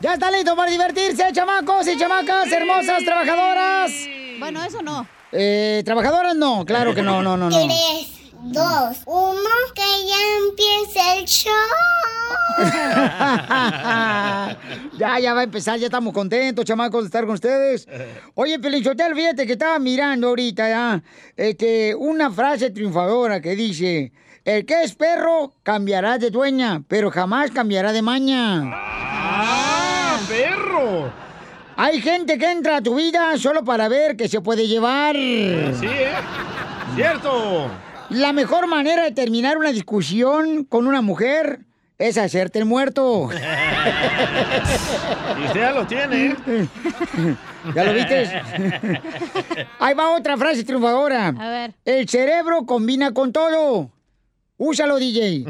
¿Ya está listo para divertirse, chamacos y chamacas hermosas, trabajadoras? Bueno, eso no. Eh, trabajadoras no, claro que no, no, no, no. Tres, dos, uno, que ya empiece el show. ya, ya va a empezar, ya estamos contentos, chamacos, de estar con ustedes. Oye, Pelinchotel, fíjate que estaba mirando ahorita ya este, una frase triunfadora que dice: El que es perro cambiará de dueña, pero jamás cambiará de maña. Hay gente que entra a tu vida solo para ver qué se puede llevar. Sí, ¿eh? ¡Cierto! La mejor manera de terminar una discusión con una mujer es hacerte el muerto. Y usted ya lo tiene, ¿eh? ¿Ya lo viste? Ahí va otra frase triunfadora. A ver. El cerebro combina con todo. Úsalo, DJ.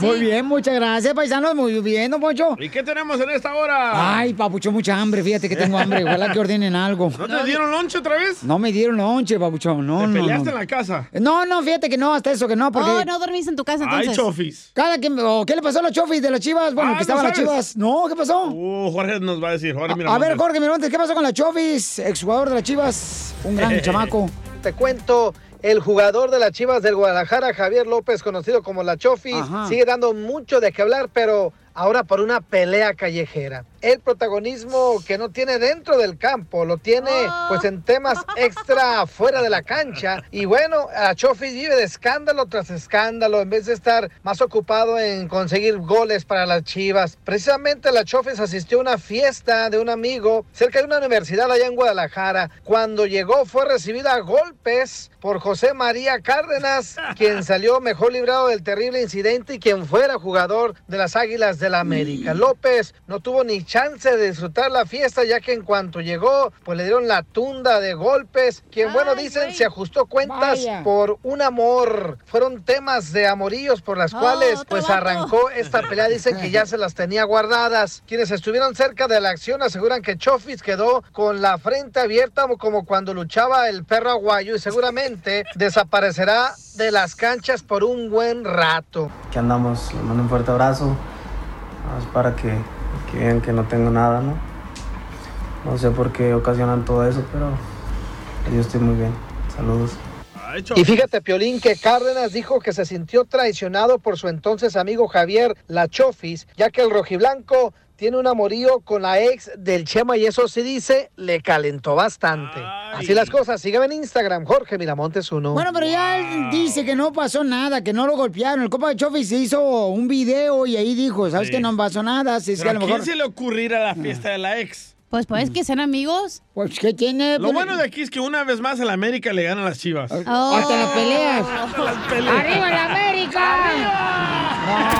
Muy bien, muchas gracias, paisanos. Muy bien, don Poncho. ¿Y qué tenemos en esta hora? Ay, papucho, mucha hambre. Fíjate que tengo hambre. Ojalá que ordenen algo. ¿No te dieron lonche otra vez? No me dieron lonche, papucho. No, ¿Te no, peleaste no. en la casa? No, no, fíjate que no, hasta eso que no, porque... Oh, no dormiste en tu casa entonces. Ay, chofis. Cada que... oh, ¿Qué le pasó a los chofis de las chivas? Bueno, Ah, que estaban ¿no las chivas. No, ¿qué pasó? Uh, Jorge nos va a decir. Jorge, mira. A ver, Jorge Miramontes, ¿qué pasó con las chofis? Exjugador de las chivas. Un gran chamaco. Te cuento, el jugador de las Chivas del Guadalajara, Javier López, conocido como La Chofis, Ajá. sigue dando mucho de qué hablar, pero ahora por una pelea callejera. El protagonismo que no tiene dentro del campo, lo tiene pues en temas extra fuera de la cancha. Y bueno, a Chofis vive de escándalo tras escándalo, en vez de estar más ocupado en conseguir goles para las Chivas. Precisamente la Chofis asistió a una fiesta de un amigo cerca de una universidad allá en Guadalajara. Cuando llegó fue recibida a golpes por José María Cárdenas, quien salió mejor librado del terrible incidente y quien fuera jugador de las Águilas del la América. López no tuvo ni chance de disfrutar la fiesta ya que en cuanto llegó, pues le dieron la tunda de golpes. Quien, bueno, dicen, se ajustó cuentas Vaya. por un amor. Fueron temas de amoríos por las Oh, cuales, pues vato. arrancó esta pelea. Dicen que ya se las tenía guardadas. Quienes estuvieron cerca de la acción aseguran que Chofis quedó con la frente abierta como cuando luchaba el perro aguayo y seguramente desaparecerá de las canchas por un buen rato. que andamos, les mando un fuerte abrazo. Más para que, que vean que no tengo nada, ¿no? No sé por qué ocasionan todo eso, pero yo estoy muy bien. Saludos. Y fíjate, Piolín, que Cárdenas dijo que se sintió traicionado por su entonces amigo Javier Lachofis, ya que el rojiblanco tiene un amorío con la ex del Chema y eso sí dice, le calentó bastante. Así las cosas, sígueme en Instagram, Jorge Miramontes uno. Bueno, pero ya él dice que no pasó nada, que no lo golpearon. El copa de Chofis se hizo un video y ahí dijo, ¿sabes Sí. que no pasó nada? Así es que ¿Pero a quién se le ocurrirá la fiesta de la ex? Pues puedes que sean amigos. Pues, ¿qué tiene? Lo bueno de aquí es que una vez más el América le gana a las chivas. Oh. Hasta las peleas. Las peleas. ¡Arriba la América! No,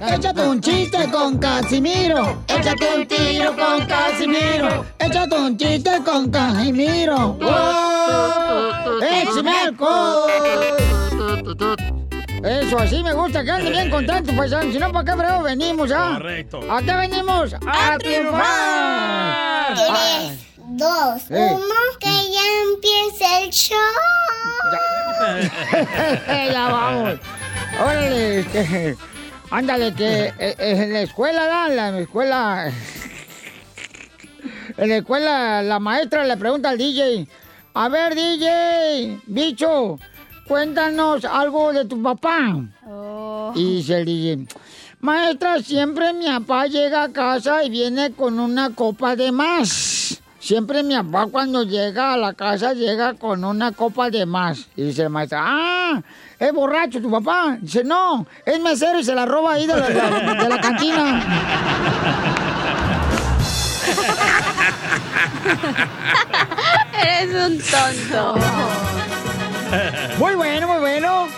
Échate un chiste con Casimiro. Échate un tiro con Casimiro. Échate un chiste con Casimiro. ¡Wow! ¡Échame alcohol! Eso, así me gusta, que anden bien contentos, pues, si no, ¿para qué bravo venimos, ah? Correcto. ¿A qué venimos? ¡A, triunfar! Tres, dos, Eh. uno, que ya empiece el show. ya vamos. Órale, este, ándale, que eh, eh, en la escuela, en la escuela, en la escuela, la maestra le pregunta al DJ, a ver, DJ, bicho, cuéntanos algo de tu papá. Y dice el DJ, maestra, siempre mi papá llega a casa y viene con una copa de más. Siempre mi papá cuando llega a la casa llega con una copa de más. Y dice el maestro, ah, es borracho tu papá. Dice, no, es mesero y se la roba ahí de la, de la- de la cantina. Eres un tonto. Muy bueno, muy bueno.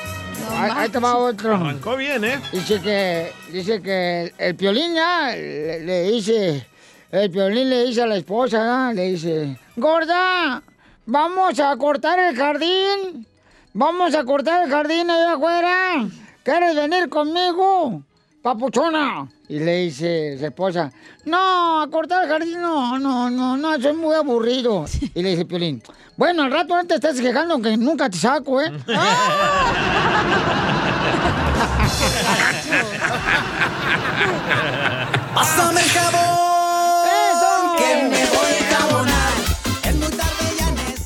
Ahí, ahí te va otro. Arrancó bien, ¿eh? Dice que, dice que el, piolín ya le, le dice, el piolín le dice a la esposa, ¿ya? le dice, gorda, vamos a cortar el jardín, vamos a cortar el jardín allá afuera, ¿quieres venir conmigo? Papuchona. Y le dice su esposa, no, a cortar el jardín, no, no, no, no, soy muy aburrido. Y le dice Piolín, bueno, al rato no te estés quejando que nunca te saco, ¿eh? Pásame el jabón. ¡Eso! Que me voy.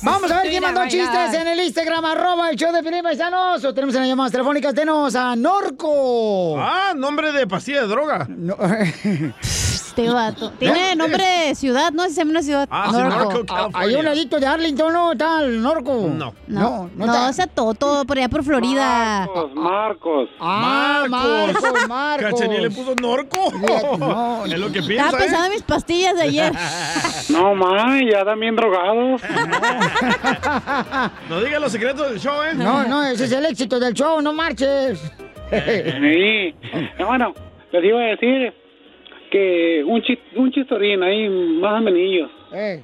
Vamos a ver quién mandó chistes en el Instagram, arroba el show de Felipe Paisanos. O tenemos en las llamadas telefónicas, tenemos a Norco. Ah, nombre de pastilla de droga. No- Este vato. Tiene nombre de ciudad, ¿no? Se llama una ciudad. Ah, sí, Norco. Norco, Ah, Hay un adicto de Arlington, ¿no? Está el Norco. No. No, No, no no, está- o sea, Toto, por allá por Florida. Marcos. Ah, Marcos, Marcos. Le puso norco. No. Es lo que Estaba piensa, pensando ¿eh? en mis pastillas de ayer. No, ma, ya están bien drogados. No diga los secretos del show, ¿eh? No, no, ese es el éxito del show, no marches. Sí. Bueno, les iba a decir que un, chis, un chistorín ahí, más o menos. Eh,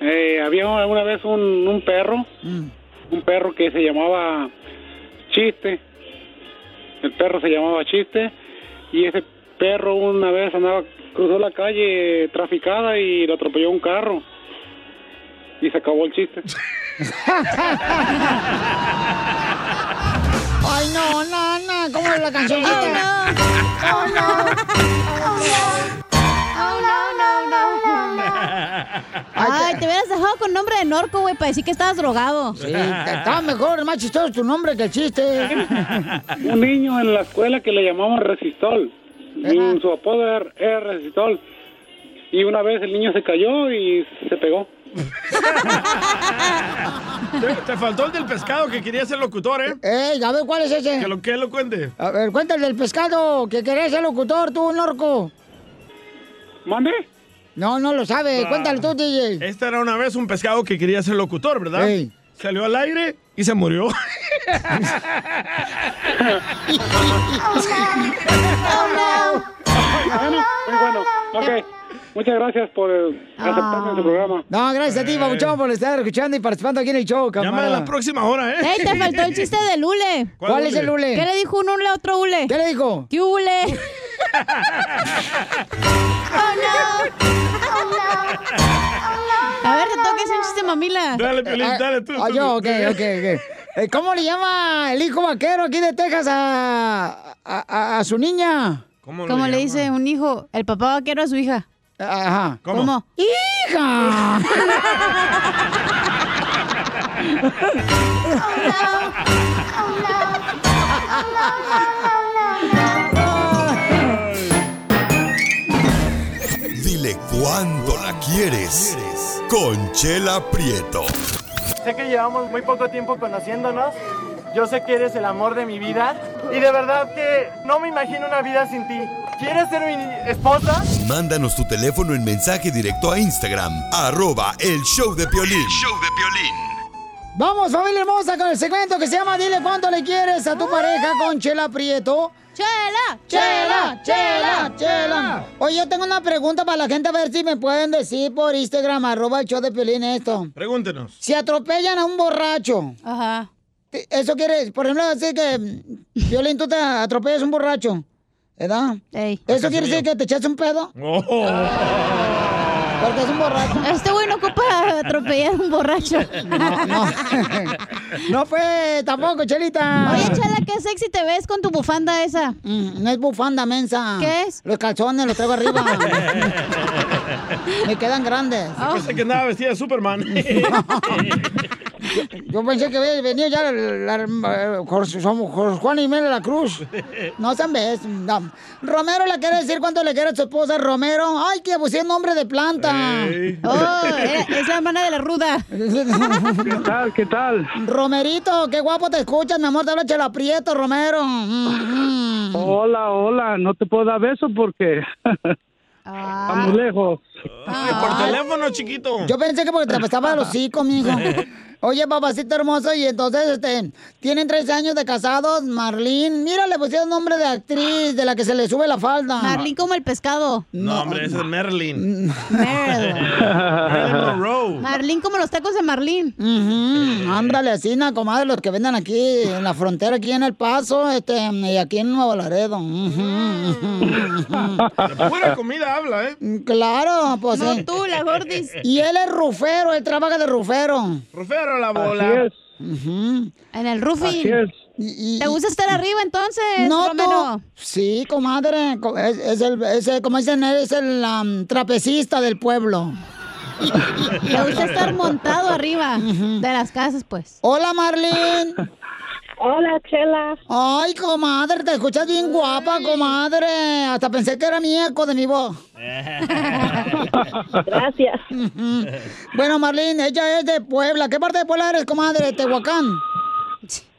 Eh, había alguna vez un, un perro, mm. un perro que se llamaba Chiste. El perro se llamaba Chiste y ese perro una vez andaba, cruzó la calle traficada y lo atropelló un carro. Y se acabó el chiste. Ay, no, no, no, ¿cómo es la cancioncita? Oh, no. Oh, no, no, no, no. Ay, te hubieras dejado con nombre de Norco, güey, para decir que estabas drogado. Sí, está mejor, más chistoso tu nombre que el chiste. un niño en la escuela que le llamaban Resistol. Y su apodo era Resistol. Y una vez el niño se cayó y se pegó. Te, te faltó el del pescado que quería ser locutor, ¿eh? Ey, a ver, ¿cuál es ese? Que lo que lo cuente. A ver, cuéntale del pescado que querés ser locutor, tú, Norco. ¿Mande? No, no lo sabe. Cuéntale tú, DJ. Esta era una vez un pescado que quería ser locutor, ¿verdad? Ey. Salió al aire y se murió. Bueno, muy bueno. Ok. Muchas gracias por eh, aceptarme en su programa. No, gracias a ti, Babuchón, por estar escuchando y participando aquí en el show, Llama a camarada. la próxima hora, ¿eh? Ey, te faltó el chiste del hule. ¿Cuál, es el hule? ¿Qué le dijo un hule a otro hule? ¿Qué le dijo? ¿Qué hule? Oh, no. A ver, te toca ese chiste, mamila. Dale, Piolín, Ah, dale tú. ah, tú, yo, tú. ok, ok, ok. Eh, ¿Cómo le llama el hijo vaquero aquí de Texas a, a, a- a su niña? ¿Cómo, Como le llama? dice un hijo, el papá vaquero a su hija. Ajá. ¿Cómo? ¡Hija! Dile cuándo la quieres. Conchela Prieto. Sé que llevamos muy poco tiempo conociéndonos. Yo sé que eres el amor de mi vida. Y de verdad que no me imagino una vida sin ti. ¿Quieres ser mi esposa? Mándanos tu teléfono en mensaje directo a Instagram, arroba el show de Piolín. Vamos, familia hermosa, con el segmento que se llama Dile cuánto le quieres a tu pareja con Chela Prieto. ¡Chela! ¡Chela! ¡Chela! ¡Chela! Oye, yo tengo una pregunta para la gente, a ver si me pueden decir por Instagram, arroba el show de Piolín esto. Pregúntenos. Si atropellan a un borracho. Ajá. Eso quiere, por ejemplo, decir que, Piolín, tú te atropellas un borracho, ¿verdad? ¿Eso quiere decir que te echas un pedo? Porque es un borracho. Este güey no ocupa atropellar a un borracho. No, no. No fue tampoco, Chelita. Oye, Chela, qué sexy te ves con tu bufanda esa. Mm, no es bufanda, mensa. ¿Qué es? Los calzones los traigo arriba. Me quedan grandes. Yo pensé que andaba vestida de Superman. Yo pensé que venía ya la, la- somos Jorge Juan y Mel de la Cruz. No sean ves. no. Romero le quiere decir cuánto le quiere a su esposa Romero. Ay, que pusieron nombre de planta. Oh, era- es la hermana de la ruda. ¿Qué tal? ¿Qué tal? Romerito, qué guapo te escuchas, mi amor. Te habla Chela Prieto, Romero. Mm, mm. Hola, hola, no te puedo dar beso porque está muy lejos. Ay, por teléfono, chiquito. Yo pensé que porque te apestaba los hocico, mijo. Oye, papacito hermoso, y entonces, este, tienen 13 años de casados, Marlene. Mira, le pusieron nombre de actriz, de la que se le sube la falda. Marlene como el pescado. No, hombre, ese es Merlin. Monroe. Marlene como los tacos de Marlene. Ujú, Ándale, así, na, comadre, los que venden aquí en la frontera, aquí en El Paso, este, y aquí en Nuevo Laredo. Ujú, ujú. Pura comida habla, ¿eh? Claro, pues No sí. tú, la gordis. Y él es rufero, él trabaja de rufero. Rufero la bola. Ujú. En el roofing. Así es. Y- y- ¿Te gusta estar arriba entonces, No, Romero? tú. Sí, comadre. co- Es, es el, es el- como dicen, es el am, trapecista del pueblo. Le gusta estar montado arriba de las casas, pues. Hola, Marlene. Hola, Chela. Ay, comadre, te escuchas bien guapa, comadre. Hasta pensé que era mi eco de mi voz. Gracias. Bueno, Marlene, ella es de Puebla. ¿Qué parte de Puebla eres, comadre? ¿Tehuacán?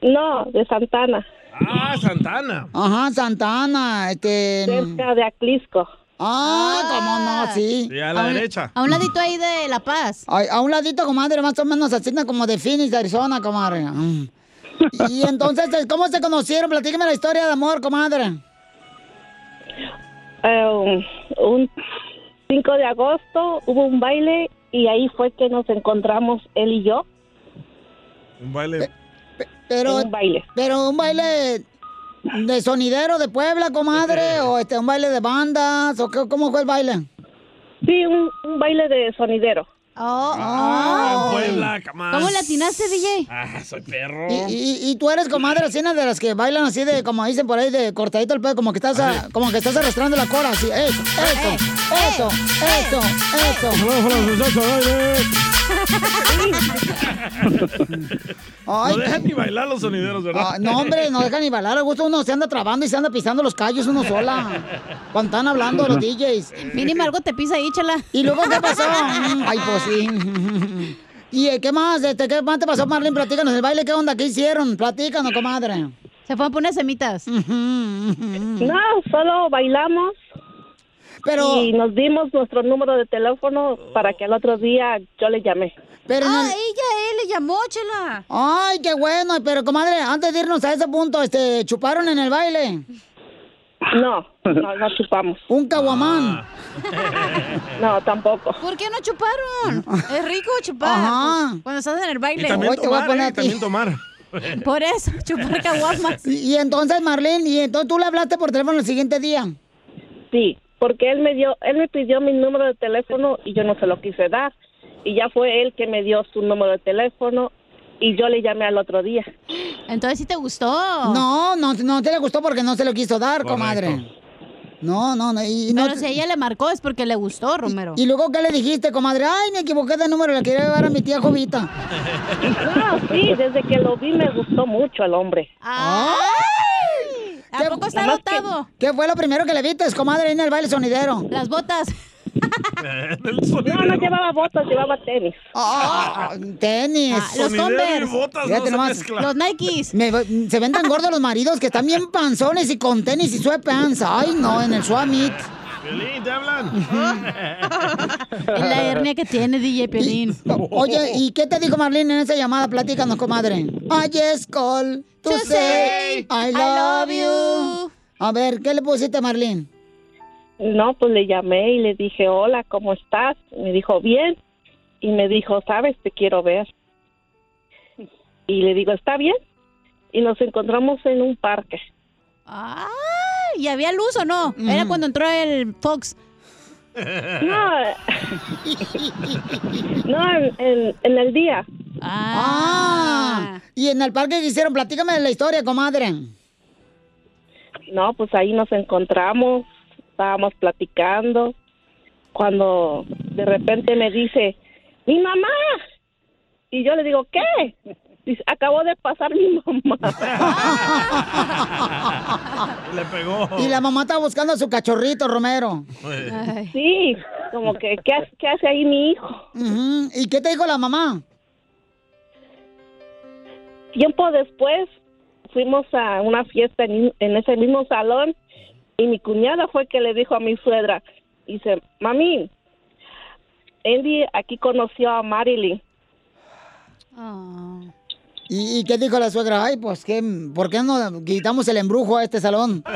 No, de Santana. Ah, Santana. Ajá, Santana. Este... Cerca de Aclisco. Ah, cómo no, sí. Sí, a la un- derecha. A un ladito ahí de La Paz. Ay, a un ladito, comadre, más o menos así como de Phoenix, Arizona, comadre. Mm. Y entonces, ¿cómo se conocieron? Platíqueme la historia de amor, comadre. Eh, un 5 de agosto hubo un baile y ahí fue que nos encontramos él y yo. Un baile. Pero, Un baile. Pero un baile de sonidero de Puebla, comadre, o este, un baile de bandas, o qué- cómo fue el baile. Sí, un, un baile de sonidero. Oh, Ah, oh. en Puebla, camás. ¿Cómo le atinaste, DJ? Ah, soy perro. Y, y- y tú eres comadre así de las que bailan así de, como dicen por ahí, de cortadito el pelo, como que estás, a- como que estás arrastrando la cola, así, eso, eso, eso, eso, eso. Ay, no dejan ni bailar los sonideros, ¿verdad? Ah, no, hombre, no dejan ni bailar. A gusto uno se anda trabando y se anda pisando los callos uno sola. Cuando están hablando los DJs. Mínimo algo te pisa ahí, chela. ¿Y luego qué pasó? Ay, pues sí. ¿Y qué más? Este, ¿Qué más te pasó, Marlene? Platícanos el baile, ¿qué onda? ¿Qué hicieron? Platícanos, comadre. Se fue a poner semitas. No, solo bailamos. Pero... Y nos dimos nuestro número de teléfono para que al otro día yo le llamé. Pero ah, no- ella, él le llamó, chela. Ay, qué bueno. Pero, comadre, antes de irnos a ese punto, este, ¿chuparon en el baile? No, no, no chupamos. ¿Un caguamán? No, tampoco. ¿Por qué no chuparon? Es rico chupar. Ajá. Cuando estás en el Y baile. también Hoy te voy a tomar, poner ¿eh? a. También tomar. Por eso, chupar caguamas. Y, y entonces, Marlene, ¿y entonces tú le hablaste por teléfono el siguiente día? Sí, porque él me dio, él me pidió mi número de teléfono y yo no se lo quise dar. Y ya fue él que me dio su número de teléfono y yo le llamé al otro día. Entonces sí te gustó. No, no, no te le gustó porque no se lo quiso dar, Correcto. comadre. No, no, no. Y, no Pero si ella le marcó es porque le gustó, Romero. ¿Y luego qué le dijiste, comadre? Ay, me equivoqué de número, le quería llevar a mi tía Jovita. No, sí, desde que lo vi me gustó mucho el hombre. ¡Ay! ¿A poco está Nomás que- dotado? ¿Qué fue lo primero que le viste, comadre, en el baile sonidero? Las botas. No, no llevaba botas, llevaba tenis. Ah, tenis. Ah, los y Converse. botas Fíjate no nomás. Los Nikes. Me- se ven tan gordos los maridos que están bien panzones y con tenis y sweatpants. Ay, no, en el Swamit. Piolín, te hablan. Es la hernia que tiene DJ Piolín. Oye, ¿y qué te dijo Marlene en esa llamada? Platícanos, comadre. I just call to, To say, say I love you. A ver, ¿qué le pusiste a Marlene? No, pues le llamé y le dije, hola, ¿cómo estás? Me dijo, bien. Y me dijo, sabes, te quiero ver. Y le digo, ¿está bien? Y nos encontramos en un parque. ¡Ay! ¿Y había luz o no? Era cuando entró el Fox. No, no en, en- en el día. Ah. ¿Y en el parque que hicieron? Platícame la historia, comadre. No, pues ahí nos encontramos, estábamos platicando, cuando de repente me dice, mi mamá. Y yo le digo, ¿qué? Dice, acabó de pasar mi mamá. Le pegó. Y la mamá está buscando a su cachorrito, Romero. Sí, como que, ¿qué, hace- qué hace ahí mi hijo? ¿Y qué te dijo la mamá? Tiempo después fuimos a una fiesta en, en ese mismo salón y mi cuñada fue que le dijo a mi suegra, dice, mami, Andy aquí conoció a Marilyn. ¿Y, y qué dijo la suegra? Ay, pues, ¿qué, ¿por qué no quitamos el embrujo a este salón?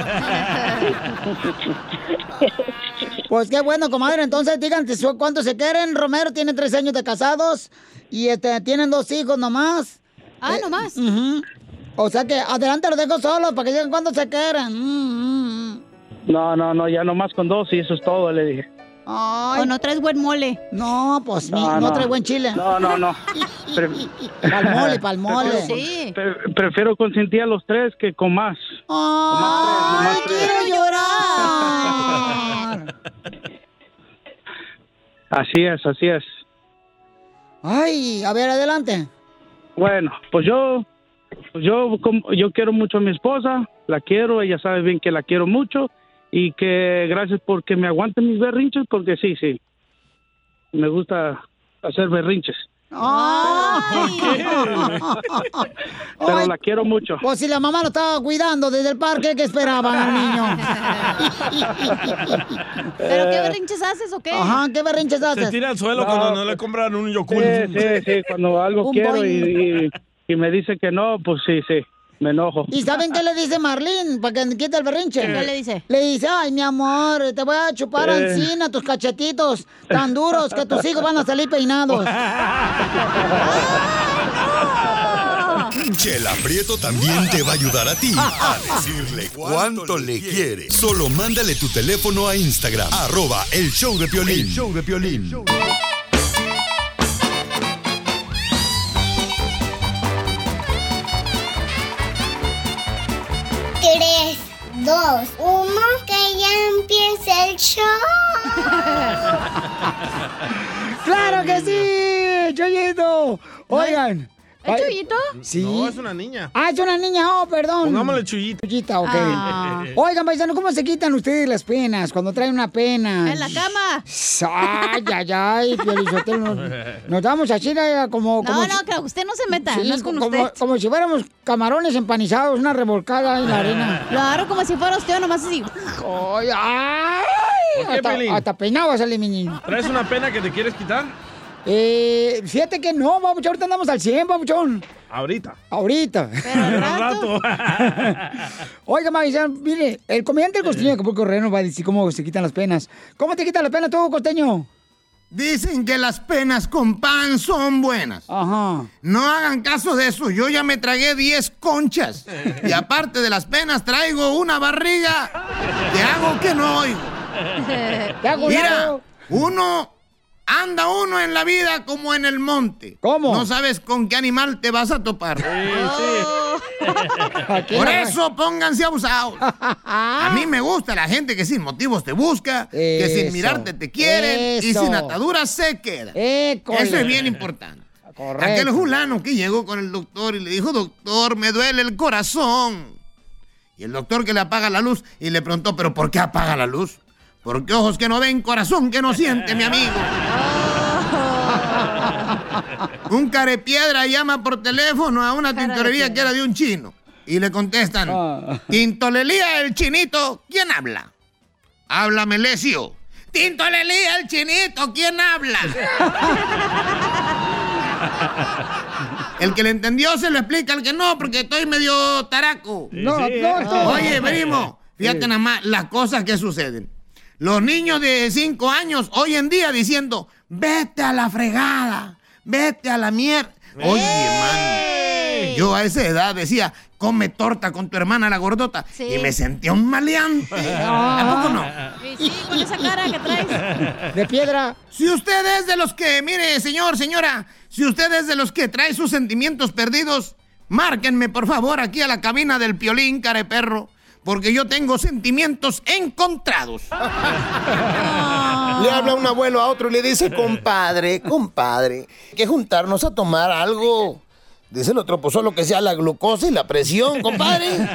Pues qué bueno, comadre. Entonces, díganse su- cuánto se quieren. Romero tiene tres años de casados y este, tienen dos hijos nomás. Ah, Eh, nomás. O sea que adelante los dejo solos para que digan cuánto se quieren. Mm, mm. No, no, no, ya nomás con dos y eso es todo, le dije. Ay. O no traes buen mole. No, pues mi- no, trae buen chile. No, no, no. Pre- Pa'l mole, pa'l mole. Prefiero, pre- prefiero consentir a los tres que con más. ¡Ay, quiero llorar! Así es, así es. Ay, a ver, adelante. Bueno, pues yo, pues yo, como- yo quiero mucho a mi esposa, la quiero, ella sabe bien que la quiero mucho y que gracias porque me aguanten mis berrinches, porque sí, sí, me gusta hacer berrinches, pero la quiero mucho. Pues si la mamá lo estaba cuidando desde el parque, ¿qué esperaban al niño? ¿Pero qué berrinches haces o qué? Ajá, ¿qué berrinches Se haces? tira al suelo No, cuando no le compran un Yokul. Sí, sí, sí, cuando algo quiero y- y me dice que no, pues sí, sí, me enojo. ¿Y saben qué le dice Marlene para que quite el berrinche? ¿Qué le dice? Le dice, ay, mi amor, te voy a chupar Eh. encima tus cachetitos tan duros que tus hijos van a salir peinados. Chela Prieto también te va a ayudar a ti a decirle cuánto le quiere. Solo mándale tu teléfono a Instagram, arroba el show de Piolín. El show de Piolín. Dos, uno, que ya empiece el show. ¡Claro que sí! ¡Choyito! Oigan. ¿Es ay- Chuyito? Sí. No, es una niña. Ah, es una niña, oh, perdón. Pongámosle Chuyita. Chuyita, ok. Ah. Oigan, paisano, ¿cómo se quitan ustedes las penas cuando traen una pena? En la cama. Ay, ay, ay, Piolizotelo, nos, nos damos así eh, como... No, como no, que usted no se meta. Sí, no es con como, usted. como si fuéramos camarones empanizados, una revolcada en la arena. Claro, como si fuera usted nomás así. Ay, ay, ¿Por qué, hasta, Pelín? hasta peinado va a salir mi niño. ¿Traes una pena que te quieres quitar? Eh, fíjate que no, babuchón, ahorita andamos al 100, babuchón. Ahorita. Ahorita. Pero al rato. Oiga, Maizán, mire, el comediante del costeño de Acapulco Reno va a decir cómo se quitan las penas. ¿Cómo te quitas las penas tú, costeño? Dicen que las penas con pan son buenas. Ajá. No hagan caso de eso. Yo ya me tragué 10 conchas. Y aparte de las penas, traigo una barriga que hago que no oigo. ¿Qué hago, Mira, uno anda uno en la vida como en el monte. ¿Cómo? No sabes con qué animal te vas a topar. Por eso pónganse abusados. A mí me gusta la gente que sin motivos te busca, que sin mirarte te quieren y eso. sin ataduras se queda. École. Eso es bien importante. Correcto. Aquel fulano que llegó con el doctor y le dijo, doctor, me duele el corazón. Y el doctor que le apaga la luz y le preguntó, ¿pero por qué apaga la luz? Porque ojos que no ven, corazón que no siente, mi amigo. Un carepiedra llama por teléfono a una tintorería que era de un chino. Y le contestan, Tintolelía el chinito, ¿quién habla? Habla Melesio. Tintolelía el chinito, ¿quién habla? El que le entendió se lo explica, el que no, porque estoy medio taraco. No, no, tú. Oye, primo, Fíjate nada más las cosas que suceden. Los niños de 5 años hoy en día diciendo, vete a la fregada, vete a la mierda. Oye, hermano, yo a esa edad decía, come torta con tu hermana la gordota. Y me sentía un maleante. ¿A poco no? Sí, con esa cara que traes. De piedra. Si usted es de los que, mire, señor, señora, si usted es de los que trae sus sentimientos perdidos, márquenme por favor aquí a la cabina del piolín, careperro, porque yo tengo sentimientos encontrados. Le habla un abuelo a otro y le dice, compadre, compadre, hay que juntarnos a tomar algo. Dice el otro, pues solo que sea la glucosa y la presión, compadre.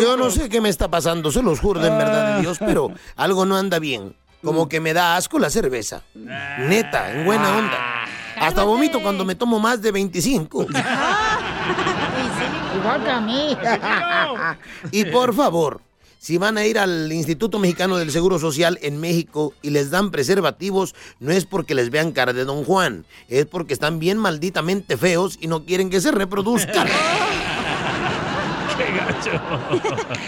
Yo no sé qué me está pasando, se los juro en verdad de Dios, pero algo no anda bien. Como que me da asco la cerveza. Neta, en buena onda. Hasta vomito cuando me tomo más de 25. Igual que a mí. Y por favor, si van a ir al Instituto Mexicano del Seguro Social en México y les dan preservativos, no es porque les vean cara de Don Juan, es porque están bien malditamente feos y no quieren que se reproduzcan. ¡Qué gacho!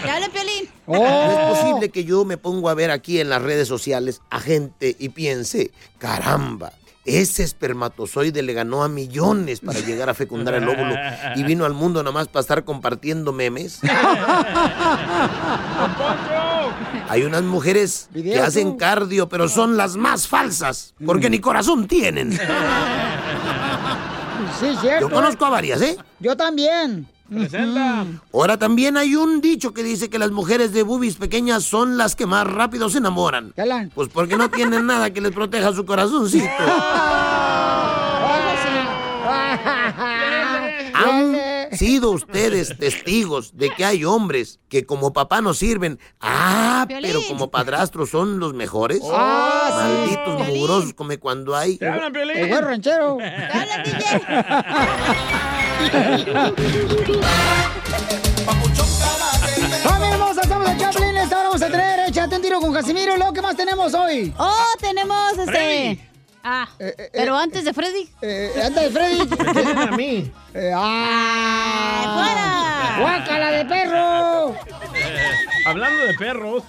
¡Dale, Piolín! No es posible que yo me pongo a ver aquí en las redes sociales a gente y piense, caramba, ese espermatozoide le ganó a millones para llegar a fecundar el óvulo y vino al mundo nada más para estar compartiendo memes. Hay unas mujeres que hacen cardio, pero son las más falsas, porque ni corazón tienen. Sí, cierto. Yo conozco a varias, ¿eh? Yo también. Ahora también hay un dicho que dice que las mujeres de boobies pequeñas son las que más rápido se enamoran. Pues porque no tienen nada que les proteja su corazoncito. ¿Han sido ustedes testigos de que hay hombres que como papá no sirven? Ah, pero como padrastros son los mejores. Sí. Malditos mugrosos como cuando hay. El buen ranchero. ¡Familia hermosa! Estamos en Chaplin. Esta hora vamos a tener Échate un tiro con Casimiro. ¿Lo que más tenemos hoy? Oh, tenemos este. Freddy. Ah, pero antes de Freddy. Eh, antes de Freddy. a mí. Eh, ¡Ah! ¡Guácala de perro! Hablando de perros.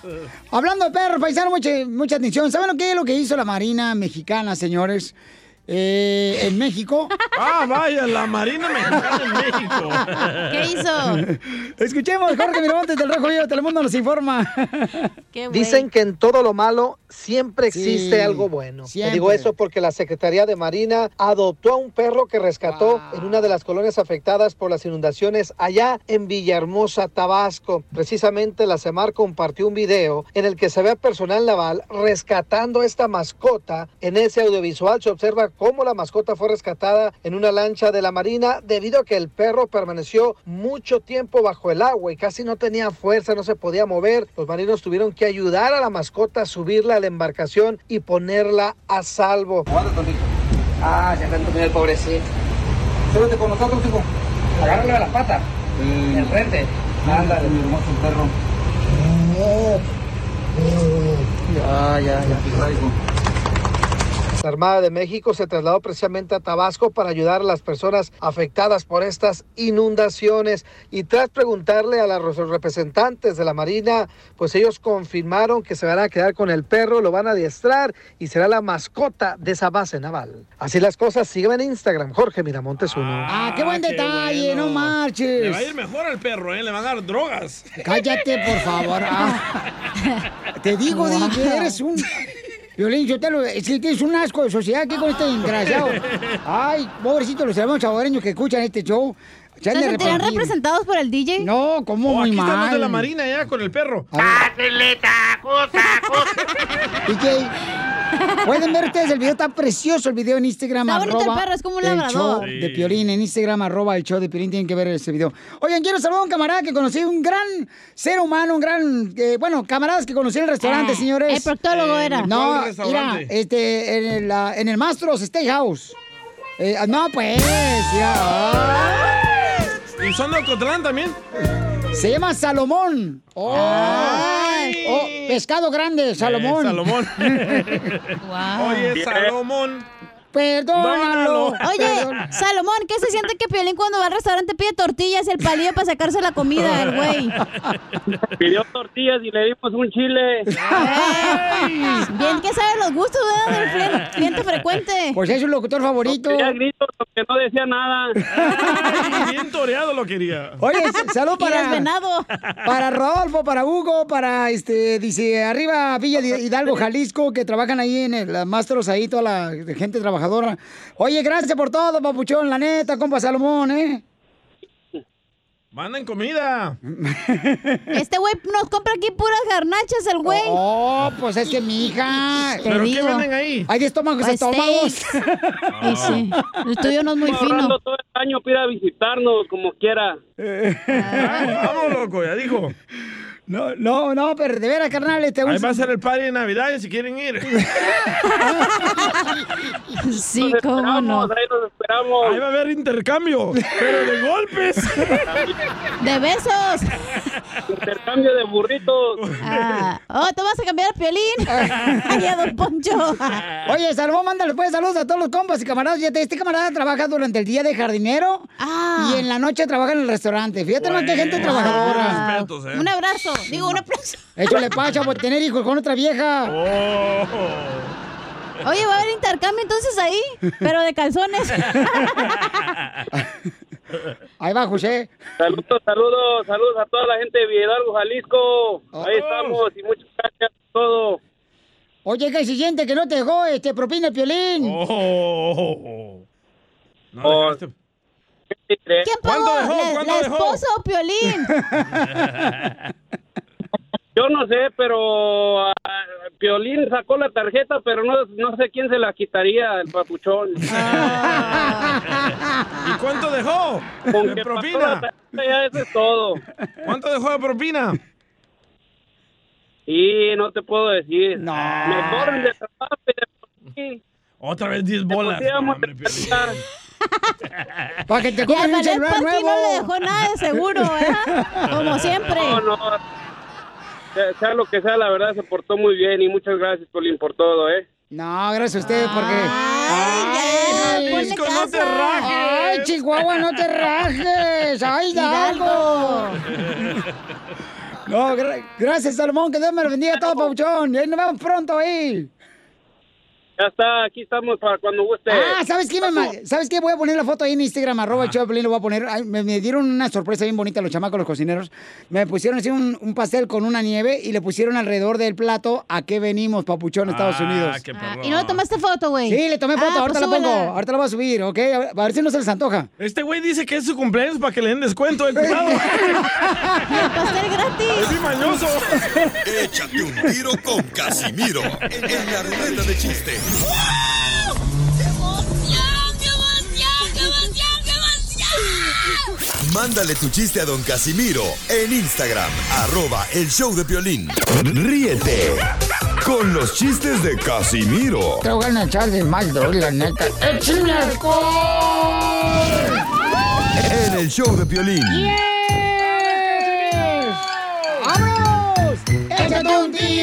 Hablando de perros, paisano, mucha, mucha atención. ¿Saben lo que es lo que hizo la Marina Mexicana, señores? Eh, en México. Ah, vaya, la Marina Mexicana en México. ¿Qué hizo? Escuchemos, Jorge Miramontes del Rojo Vivo Telemundo nos informa. Dicen que en todo lo malo siempre existe Sí, algo bueno. Te siempre. digo eso porque la Secretaría de Marina adoptó a un perro que rescató en una de las colonias afectadas por las inundaciones allá en Villahermosa, Tabasco. Precisamente la CEMAR compartió un video en el que se ve a personal naval rescatando esta mascota. En ese audiovisual se observa cómo la mascota fue rescatada en una lancha de la Marina debido a que el perro permaneció mucho tiempo bajo el agua y casi no tenía fuerza, no se podía mover. Los marinos tuvieron que ayudar a la mascota a subirla a la embarcación y ponerla a salvo. Ah, ya tanto el pobrecito. Súbete con nosotros, hijo. Agárralo de las patas. El frente. Ándale, mi hermoso perro. Ya, ya, ya. La Armada de México se trasladó precisamente a Tabasco para ayudar a las personas afectadas por estas inundaciones. Y tras preguntarle a los representantes de la Marina, pues ellos confirmaron que se van a quedar con el perro, lo van a adiestrar y será la mascota de esa base naval. Así las cosas, sígueme en Instagram, Jorge Miramontes uno. Ah, qué buen detalle, no Le marches. va a ir mejor al perro, ¿eh? Le van a dar drogas. Cállate, por favor. Ah. Te digo, Di, que eres un... Violín, yo te lo... Es que tienes un asco de sociedad aquí con este desgraciado. Ay, pobrecito los hermanos saboreños que escuchan este show. Se han ¿Se de sentirán representados por el DJ? No, ¿cómo? Oh, muy aquí están los mal. de la Marina ya con el perro. DJ, pueden ver ustedes el video, está precioso el video en Instagram. Está bonito el perro, es como un el labrador. show de Piolín, en Instagram, arroba el show de Piolín, tienen que ver ese video. Oigan, quiero saludar a un camarada que conocí, un gran ser humano, un gran, eh, bueno, camaradas que conocí en el restaurante, Ah, señores. el proctólogo Eh, era. No, ¿cuál mira, restaurante? este, en el, en el Mastros Steakhouse. Eh, no, pues, ya. ¿Y son de Ocotlán también? Se llama Salomón. Oh, oh, pescado grande, Salomón. Eh, Salomón. Wow. Oye, Salomón. Perdónalo. Oye, Salomón, ¿qué se siente que Piolín cuando va al restaurante pide tortillas y el palillo para sacarse la comida, el güey? Pidió tortillas y le dimos un chile. Bien que sabe los gustos, ¿verdad? Del cliente, cliente frecuente. Pues es su locutor favorito. Quería gritos porque no decía nada. Bien toreado lo quería. Oye, salud para. Para Rodolfo, para Hugo, para este, dice, arriba Villa Hidalgo, Jalisco, que trabajan ahí en el Mastros, ahí toda la gente trabajadora. Oye, gracias por todo, papuchón, la neta, compa Salomón, ¿eh? Manden comida. Este güey nos compra aquí puras garnachas, el güey. Oh, pues es que mi hija. ¿Pero qué venden ahí? Hay estómagos, Pues estómagos. Y sí, el tuyo no es muy Estoy fino. todo el año para ir a visitarnos como quiera. Vamos, loco, ya dijo. No, no, no, pero de veras, carnal, este Ahí va a ser el party de Navidad si quieren ir. Sí, cómo no. Ahí nos esperamos. Ahí va a haber intercambio, pero de golpes. De besos. Intercambio de burritos. Ah. Oh, ¿te vas a cambiar Piolín? Ay, a Don Poncho. Oye, Salomón, mándale pues saludos a todos los compas y camaradas. Fíjate, este camarada trabaja durante el día de jardinero Ah. y en la noche trabaja en el restaurante. Fíjate, no, qué gente trabajadora. Respetos, ¿eh? Un abrazo. Digo, un aplauso. Eso le pasa por tener hijos con otra vieja. Oh. Oye, va a haber intercambio entonces ahí, pero de calzones. Ahí va, José. Saludos, saludos, saludos a toda la gente de Hidalgo, Jalisco. Ahí estamos y muchas gracias por todo. Oye, ¿qué se siente que no te dejó este propina el piolín? Oh. No Oh. dejaste. ¿Quién pagó? ¿Cuánto dejó? ¿La, ¿Cuánto la dejó? esposa o Piolín? Yo no sé, pero ah, Piolín sacó la tarjeta, pero no, no sé quién se la quitaría, el papuchón. ¿Y cuánto dejó? Con de propina? tarjeta, ya eso es todo. ¿Cuánto dejó de propina? Y no te puedo decir. No. Me corren de trabajo y de por aquí. Otra vez 10 bolas. Pues. Para que te compren un celular nuevo. no le dejó nada de seguro, ¿verdad? Como siempre. No, no. Sea, sea lo que sea, la verdad se portó muy bien y muchas gracias, Piolín, por todo, ¿eh? No, gracias a ustedes porque... Ay, ya, Jalisco, no te rajes. Ay, Chihuahua, no te rajes. Ay, Hidalgo. No, gra- gracias, Salomón. Que Dios me lo bendiga a todos, Pauchón. Y ahí nos vemos pronto ahí. Ya está, aquí estamos para cuando guste. Ah, ¿sabes qué? me ma- ¿Sabes qué? Voy a poner la foto ahí en Instagram, arroba el Piolín, lo voy a poner. Ay, me, me dieron una sorpresa bien bonita los chamacos, los cocineros. Me pusieron así un, un pastel con una nieve y le pusieron alrededor del plato a qué venimos, papuchón, Estados Ah, Unidos. qué Ah. ¿Y no le tomaste foto, güey? Sí, le tomé foto, Ah, ahorita pues la pongo, súbela. ahorita la voy a subir, ¿ok? A ver, a ver si no se les antoja. Este güey dice que es su cumpleaños para que le den descuento. eh, cuidado. El pastel Es gratis. bien mañoso. Échate un tiro con Casimiro en la ruleta de chiste. Mándale tu chiste a don Casimiro en Instagram, arroba el show de violín. Ríete con los chistes de Casimiro Te voy a echar de mal, la neta. ¡Échame alcohol! en el show de violín. ¡Vámonos!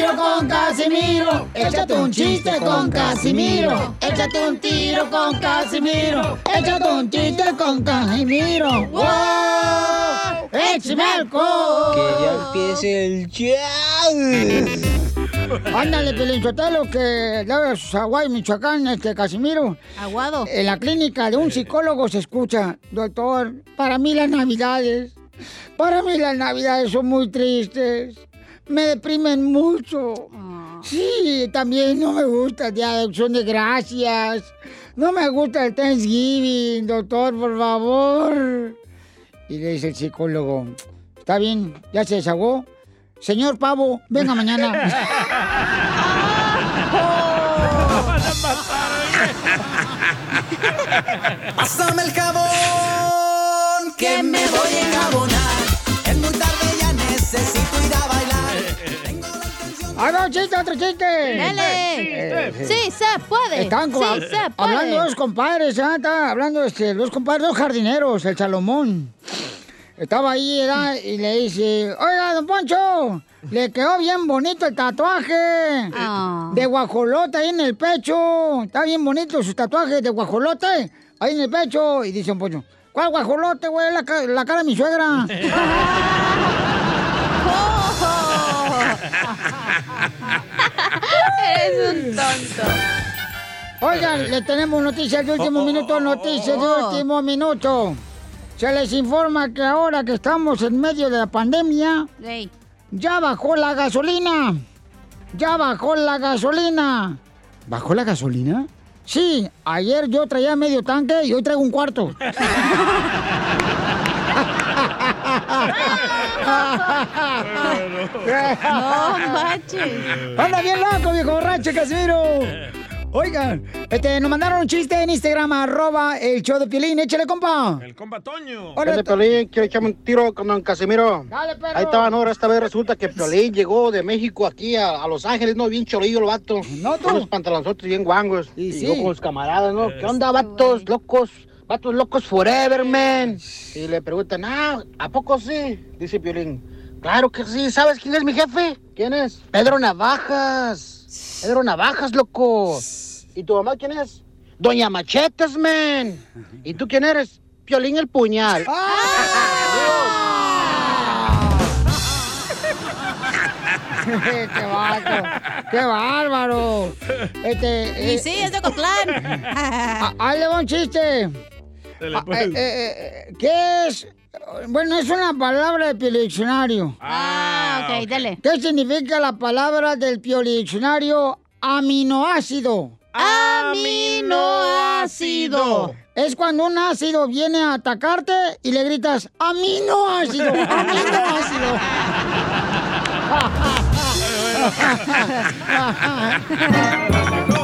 Tiro con Casimiro. Échate un chiste con Casimiro. Échate un tiro con Casimiro. Échate un chiste con Casimiro. ¡Wow! ¡Échame alcohol! empiece el jazz. Ándale, Pelinchotelo, que de Hawái, Michoacán, este Casimiro. Aguado. En la clínica de un psicólogo se escucha, doctor, para mí las navidades, para mí las navidades son muy tristes, me deprimen mucho. Sí, también no me gusta el Día de Acción de Gracias, no me gusta el Thanksgiving, doctor, por favor. Y le dice el psicólogo, está bien, ya se desahogó. Señor Pavo, venga mañana. Pásame el jabón que me voy a enjabonar. ¡Ah, no, chiste, otro chiste! Dale. Eh, Sí, se puede. Están como- sí, se puede. hablando dos compadres, ¿ah? Está hablando este, dos compadres, dos jardineros, el Salomón. Estaba ahí. Y le dice, oiga, don Poncho, Le quedó bien bonito el tatuaje. De guajolote ahí en el pecho. Está bien bonito su tatuaje de guajolote. Ahí en el pecho. Y dice un pollo, ¿cuál guajolote, güey? La, la cara de mi suegra. Eres un tonto. Oigan, le tenemos noticias de último minuto, noticias de último minuto. Se les informa que ahora que estamos en medio de la pandemia, ya bajó la gasolina. Ya bajó la gasolina. ¿Bajó la gasolina? Sí, ayer yo traía medio tanque y hoy traigo un cuarto. No manches. Anda bien loco, viejo borracho, Casimiro. Oigan, este, nos mandaron un chiste en Instagram, arroba el show de Piolín. Échale, compa. El compa Toño. Dale, Piolín, quiero echarme un tiro con don Casimiro. Dale, perro. Ahí estaban ahora, esta vez resulta que Piolín llegó de México aquí a, a Los Ángeles, ¿no? Bien cholillo el vato. No, Con unos pantalonzotes bien guangos. Y sí. con los camaradas, ¿no? ¿Qué onda, vatos locos? Vatos locos forever, man. Y le preguntan, ah, ¿a poco sí? Dice Piolín. Claro que sí. ¿Sabes quién es mi jefe? ¿Quién es? Pedro Navajas. Pedro Navajas, loco. ¿Y tu mamá quién es? Doña Machetes, man. ¿Y tú quién eres? Piolín el puñal. ¡Qué vato! ¡Qué bárbaro! Este, Y sí, es de Ocotlán. Ah, Ahí le va un chiste. Dale, Ah, pues. eh, eh, eh, ¿Qué es? Bueno, es una palabra del diccionario. Ah, ok, dale. ¿Qué significa la palabra del diccionario aminoácido? Aminoácido. Es cuando un ácido viene a atacarte y le gritas aminoácido, aminoácido. Tenemos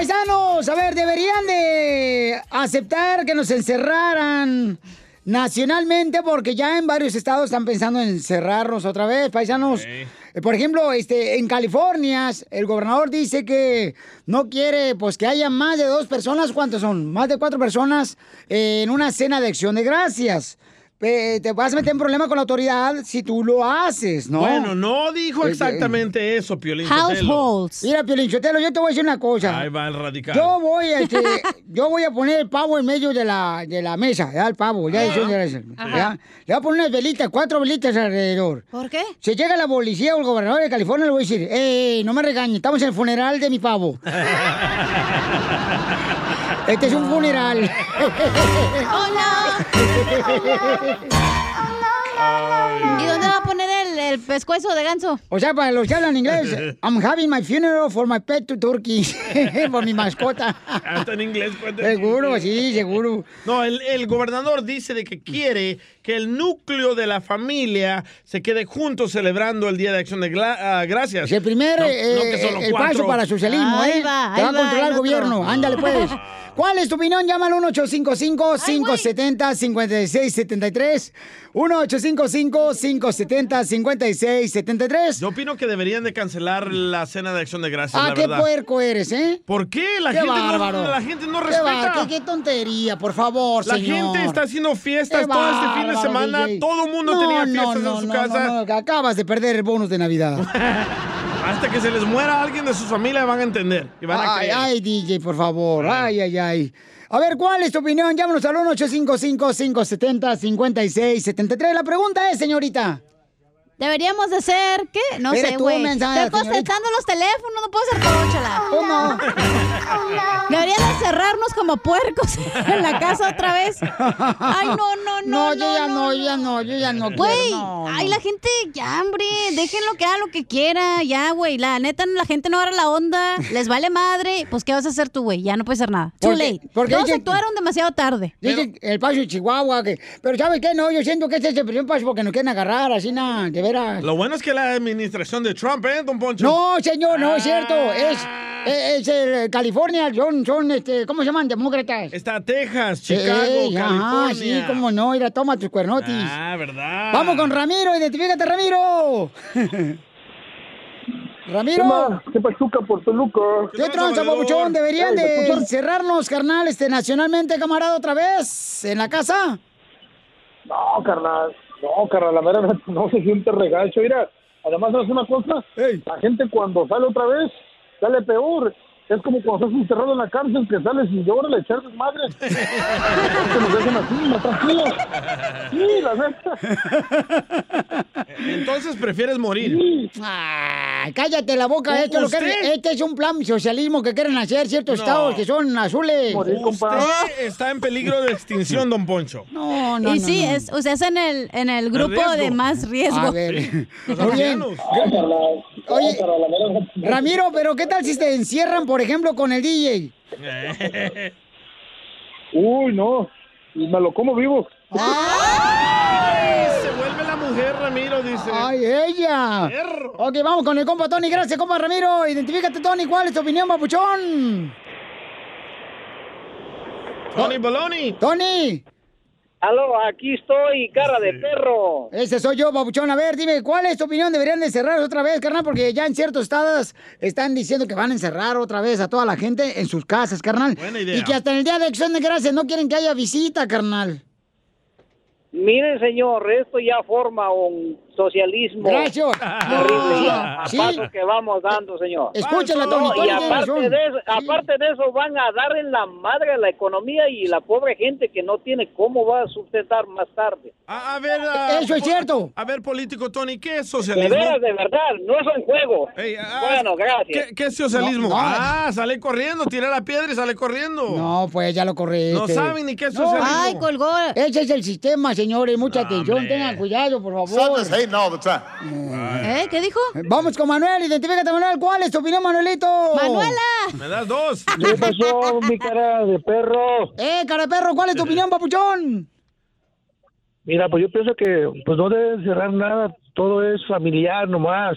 paisanos. A ver, ¿deberían de aceptar que nos encerraran nacionalmente? Porque ya en varios estados están pensando en encerrarnos otra vez, paisanos. Eh, Por ejemplo, este, en California, el gobernador dice que no quiere pues que haya más de dos personas. ¿Cuántos son? Más de cuatro personas eh, en una cena de acción de gracias. Eh, te vas a meter en problema con la autoridad si tú lo haces, ¿no? Bueno, no dijo Eh, exactamente eso, Piolín. Sotelo. Mira, Piolín Sotelo, yo te voy a decir una cosa. Ahí va el radical. Yo voy, este, yo voy a poner el pavo en medio de la, de la mesa, ¿ya? El pavo, ya, eso ya, ya. Le voy a poner unas velitas, cuatro velitas alrededor. ¿Por qué? Si llega la policía o el gobernador de California, le voy a decir, eh, no me regañes, estamos en el funeral de mi pavo. este es un funeral. ¿Y dónde va a poner el, el pescuezo de ganso? O sea, para los que hablan inglés, I'm having my funeral for my pet turkey. por mi mascota. Hasta en inglés cuenta. Seguro, sí, seguro. No, el, el gobernador dice de que quiere que el núcleo de la familia se quede juntos celebrando el Día de Acción de Gla- ah, Gracias. El primer No- eh, no que solo el cuatro. paso para el socialismo, Ahí ¿eh? va, Te ahí va a va, controlar el el gobierno. otro. Ándale, pues. ¿Cuál es tu opinión? Llama al 1-855-570-5673. 1-855-570-5673. Yo opino que deberían de cancelar la cena de Acción de Gracias, Ah, la qué verdad. puerco eres, ¿eh? ¿Por qué? La qué gente no- la gente no Qué respeta. Qué, qué tontería, por favor, La señor. gente está haciendo fiestas Qué todo este fin de semana. DJ. Todo el mundo No, tenía no, fiestas no, en su no, casa. no, no, acabas de perder el bonus de Navidad. Hasta que se les muera alguien de su familia van a entender y van a Ay, ay, DJ, por favor. Ay, ay, ay. A ver, ¿cuál es tu opinión? Llámanos al 1-855-570-5673. La pregunta es, señorita. Deberíamos de ser, ¿qué? No Eres sé, tú, güey. Estoy contestando los teléfonos, no puedo ser coróchala. ¿Cómo? Deberían de cerrarnos como puercos en la casa otra vez. Ay, no, no, no. No, yo ya no, yo ya no, yo ya no Güey, quiero, no, ay, no. la gente, ya, hombre, déjenlo que haga lo que quiera, ya, güey. La neta, la gente no agarra la onda, les vale madre. Pues, ¿qué vas a hacer tú, güey? Ya no puedes hacer nada. Too Porque- late. porque Todos dice- actuaron demasiado tarde. Dice el paso de Chihuahua, que... Pero ¿sabes qué? No, yo siento que este es el primer paso porque nos quieren agarrar, así nada, de veras. Lo bueno es que la administración de Trump, ¿eh, don Poncho? No, señor, no es cierto. Ah. Es, es, es el California, son, son, este, ¿cómo se llaman? Demócratas. Está Texas, Chicago, Ey, California. Ajá, sí, cómo no, mira, toma tus cuernotis. Ah, ¿verdad? Vamos con Ramiro, identifícate, Ramiro. Ramiro. ¿Qué? ¿Qué pachuca por Toluca? ¿Qué tranza, papuchón? ¿Deberían Ey, ¿me de cerrarnos, carnal, este, nacionalmente, camarada, otra vez? ¿En la casa? No, carnal. No, carnal, la verdad no se siente regacho. Mira, además, ¿sabes una cosa? La gente cuando sale otra vez, sale peor. Es como cuando estás encerrado en la cárcel, que sales y llora le echar desmadre. que nos dejen así, más tranquilos. Sí, la neta. Entonces prefieres morir. Ay, cállate la boca, esto, es lo que- ¿Usted? este es un plan socialismo que quieren hacer ciertos No. estados que son azules. Usted está en peligro de extinción, don Poncho. No, no, y no, sí, no. Es, o sea, es en el, en el grupo de más riesgo. A ver, Los ancianos. Oye, Ramiro, pero ¿qué tal si te encierran, por ejemplo, con el DJ? Uy, no. Me lo como vivo. Ay, se vuelve la mujer, Ramiro, dice. ¡Ay, ella! Ok, vamos con el compa Tony. Gracias, compa Ramiro. Identifícate, Tony. ¿Cuál es tu opinión, papuchón? Tony Baloney. Tony. Aló, aquí estoy, cara de perro. Ese soy yo, babuchón. A ver, dime, ¿cuál es tu opinión? ¿Deberían de cerrar otra vez, carnal? Porque ya en ciertos estados están diciendo que van a encerrar otra vez a toda la gente en sus casas, carnal. Buena idea. Y que hasta en el Día de Acción de Gracias no quieren que haya visita, carnal. Mire, señor, esto ya forma un socialismo Gracias. terrible ya, No, a sí. paso que vamos dando, señor. Escúchala, No, y aparte de, eso, aparte de eso, van a dar en la madre a la economía y la pobre gente que no tiene cómo va a sustentar más tarde. A, a ver. Eso es cierto. A ver, político Tony, ¿qué es De socialismo? veras, de verdad, no es un juego. ah, bueno, gracias. ¿Qué, qué es socialismo? No, no. Ah, sale corriendo, tira la piedra y sale corriendo. No, pues ya lo corré. No saben ni qué es No. socialismo. Ay, colgó. Ese es el sistema, señores. Mucha atención. Tengan cuidado, por favor. ¿Eh? ¿Qué dijo? Vamos con Manuel. Identifícate, Manuel. ¿Cuál es tu opinión, Manuelito? ¡Manuela! Me das dos. ¿Qué pasó, mi cara de perro? Eh, cara de perro, ¿cuál es tu opinión, papuchón? Mira, pues yo pienso que pues no deben cerrar nada, todo es familiar nomás.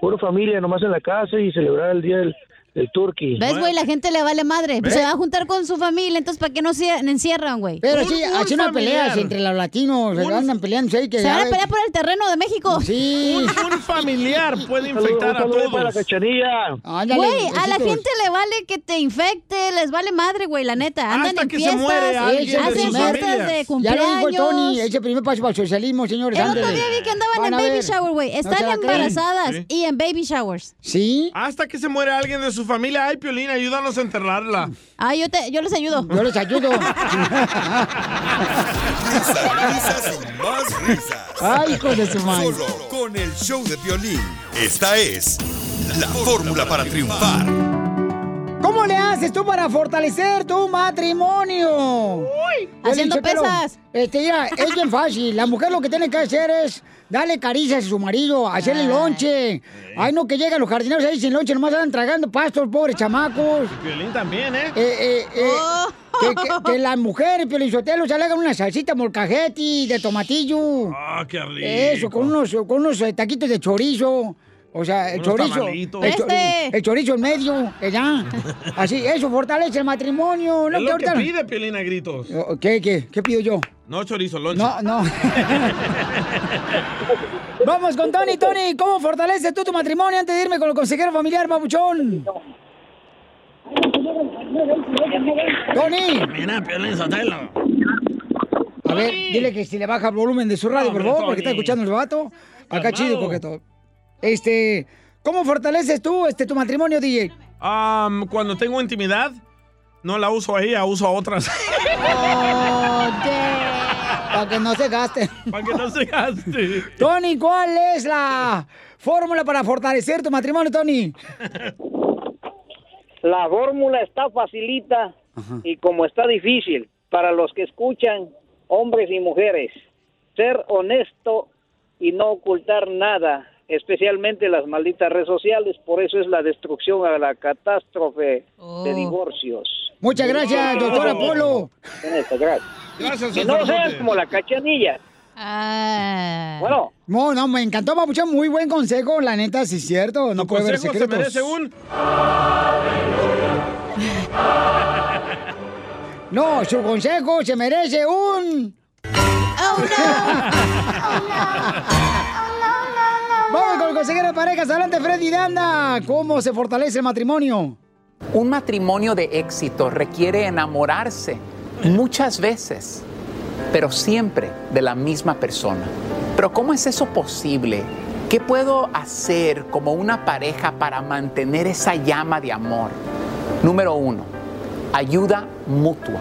Puro familia nomás en la casa y celebrar el día del, del turkey. ¿Ves, güey? La gente le vale madre. Pues se va a juntar con su familia, entonces ¿para qué no se encierran, güey? Pero sí, así no hay peleas entre los latinos. Se andan peleando. Sí, que Se van a pelear por el terreno de México. Sí. Un, un familiar puede infectar a todos. cachanilla. Güey, a la gente le vale que te infecte, les vale madre, güey, la neta. Andan Hasta en que se fiestas, muere alguien de hacen sus fiestas familias. de Ya cumpleaños. lo dijo el Tony, ese primer paso para el socialismo, señores. El otro día vi que andaban Van en a baby ver. shower, güey. No Están se la creen. embarazadas Sí. y en baby showers. ¿Sí? Hasta que se muere alguien de su familia. Ay, Piolín, ayúdanos a enterrarla. Ah, yo, te, yo les ayudo. Yo les ayudo. Risas y más risas. Ay, hijo de su madre. Solo con el show de violín. Esta es la fórmula para triunfar. ¿Cómo le haces tú para fortalecer tu matrimonio? Haciendo Piolín Sotelo, pesas. Este, mira, es bien fácil. La mujer lo que tiene que hacer es darle caricias a su marido, hacerle lonche. Ay, no, que llegan los jardineros ahí sin lonche, nomás andan tragando pastos, pobres chamacos. Piolín también, ¿eh? Eh, eh, eh, que, que- que las mujeres, Piolizotelo, se le hagan una salsita molcajeti de tomatillo. Ah, qué rico. Eso, con unos, con unos taquitos de chorizo. O sea, el Unos chorizo. El, cho- Este. el chorizo en medio, ya. Así, eso fortalece el matrimonio. No, es lo que ahorita- pide Piolín a gritos. ¿Qué, qué? ¿Qué pido yo? No chorizo, lonche. No, no. Vamos con Tony, Tony. ¿Cómo fortaleces tú tu matrimonio antes de irme con el consejero familiar, babuchón? Tony. Mira, Piolín Sotelo. A ver, dile que si le baja el volumen de su radio, por Hombre, favor, porque está escuchando el vato. Acá Calmado. chido, coqueto. Este, ¿cómo fortaleces tú este tu matrimonio, DJ? Am, cuando tengo intimidad, no la uso a ella, uso a otras. Para que no se gaste. Para que no se gaste. Tony, ¿cuál es la fórmula para fortalecer tu matrimonio, Tony? La fórmula está facilita y como está difícil para los que escuchan, hombres y mujeres, ser honesto y no ocultar nada, especialmente las malditas redes sociales, por eso es la destrucción a la catástrofe de divorcios. Muchas gracias, doctor Apolo. Honesto, gracias. Gracias, Que no seas como la cachanilla. Ah. Bueno. No, no, me encantó, Papuchón. Muy buen consejo, la neta, sí es cierto. No puede haber consejo se secretos. merece un... No, su consejo se merece un... Oh, Vamos con el consejero de parejas. Adelante, Freddy Danda. ¿Cómo se fortalece el matrimonio? Un matrimonio de éxito requiere enamorarse muchas veces, pero siempre de la misma persona. Pero ¿cómo es eso posible? ¿Qué puedo hacer como una pareja para mantener esa llama de amor? Número uno, ayuda mutua.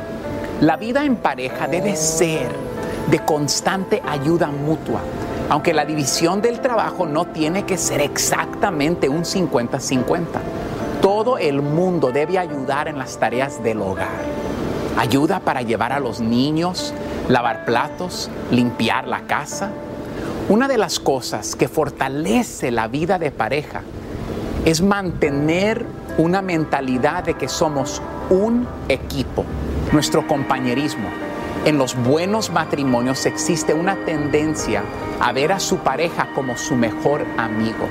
La vida en pareja debe ser de constante ayuda mutua. Aunque la división del trabajo no tiene que ser exactamente un 50-50. Todo el mundo debe ayudar en las tareas del hogar. Ayuda para llevar a los niños, lavar platos, limpiar la casa. Una de las cosas que fortalece la vida de pareja es mantener una mentalidad de que somos un equipo, nuestro compañerismo. En los buenos matrimonios existe una tendencia a ver a su pareja como su mejor amigo,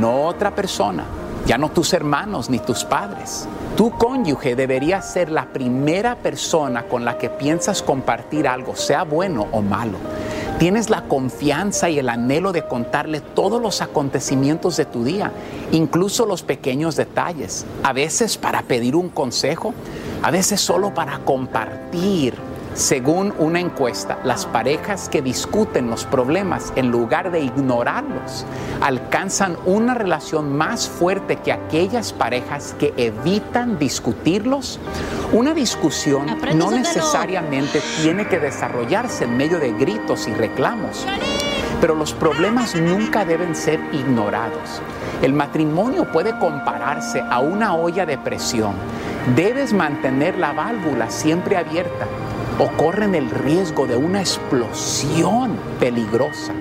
no otra persona, ya no tus hermanos ni tus padres. Tu cónyuge debería ser la primera persona con la que piensas compartir algo, sea bueno o malo. Tienes la confianza y el anhelo de contarle todos los acontecimientos de tu día, incluso los pequeños detalles, a veces para pedir un consejo, a veces solo para compartir. Según una encuesta, las parejas que discuten los problemas en lugar de ignorarlos alcanzan una relación más fuerte que aquellas parejas que evitan discutirlos. Una discusión no necesariamente tiene que desarrollarse en medio de gritos y reclamos, pero los problemas nunca deben ser ignorados. El matrimonio puede compararse a una olla de presión. Debes mantener la válvula siempre abierta o corren el riesgo de una explosión peligrosa.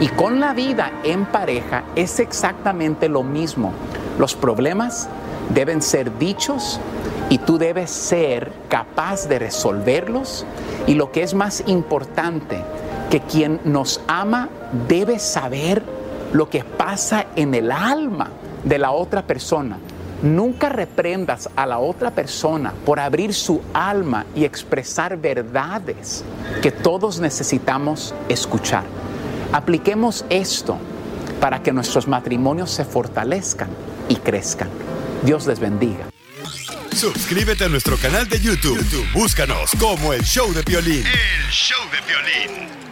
Y con la vida en pareja es exactamente lo mismo. Los problemas deben ser dichos y tú debes ser capaz de resolverlos. Y lo que es más importante, que quien nos ama debe saber lo que pasa en el alma de la otra persona. Nunca reprendas a la otra persona por abrir su alma y expresar verdades que todos necesitamos escuchar. Apliquemos esto para que nuestros matrimonios se fortalezcan y crezcan. Dios les bendiga. Suscríbete a nuestro canal de YouTube. YouTube, Búscanos como el Show de Violín. El Show de Violín.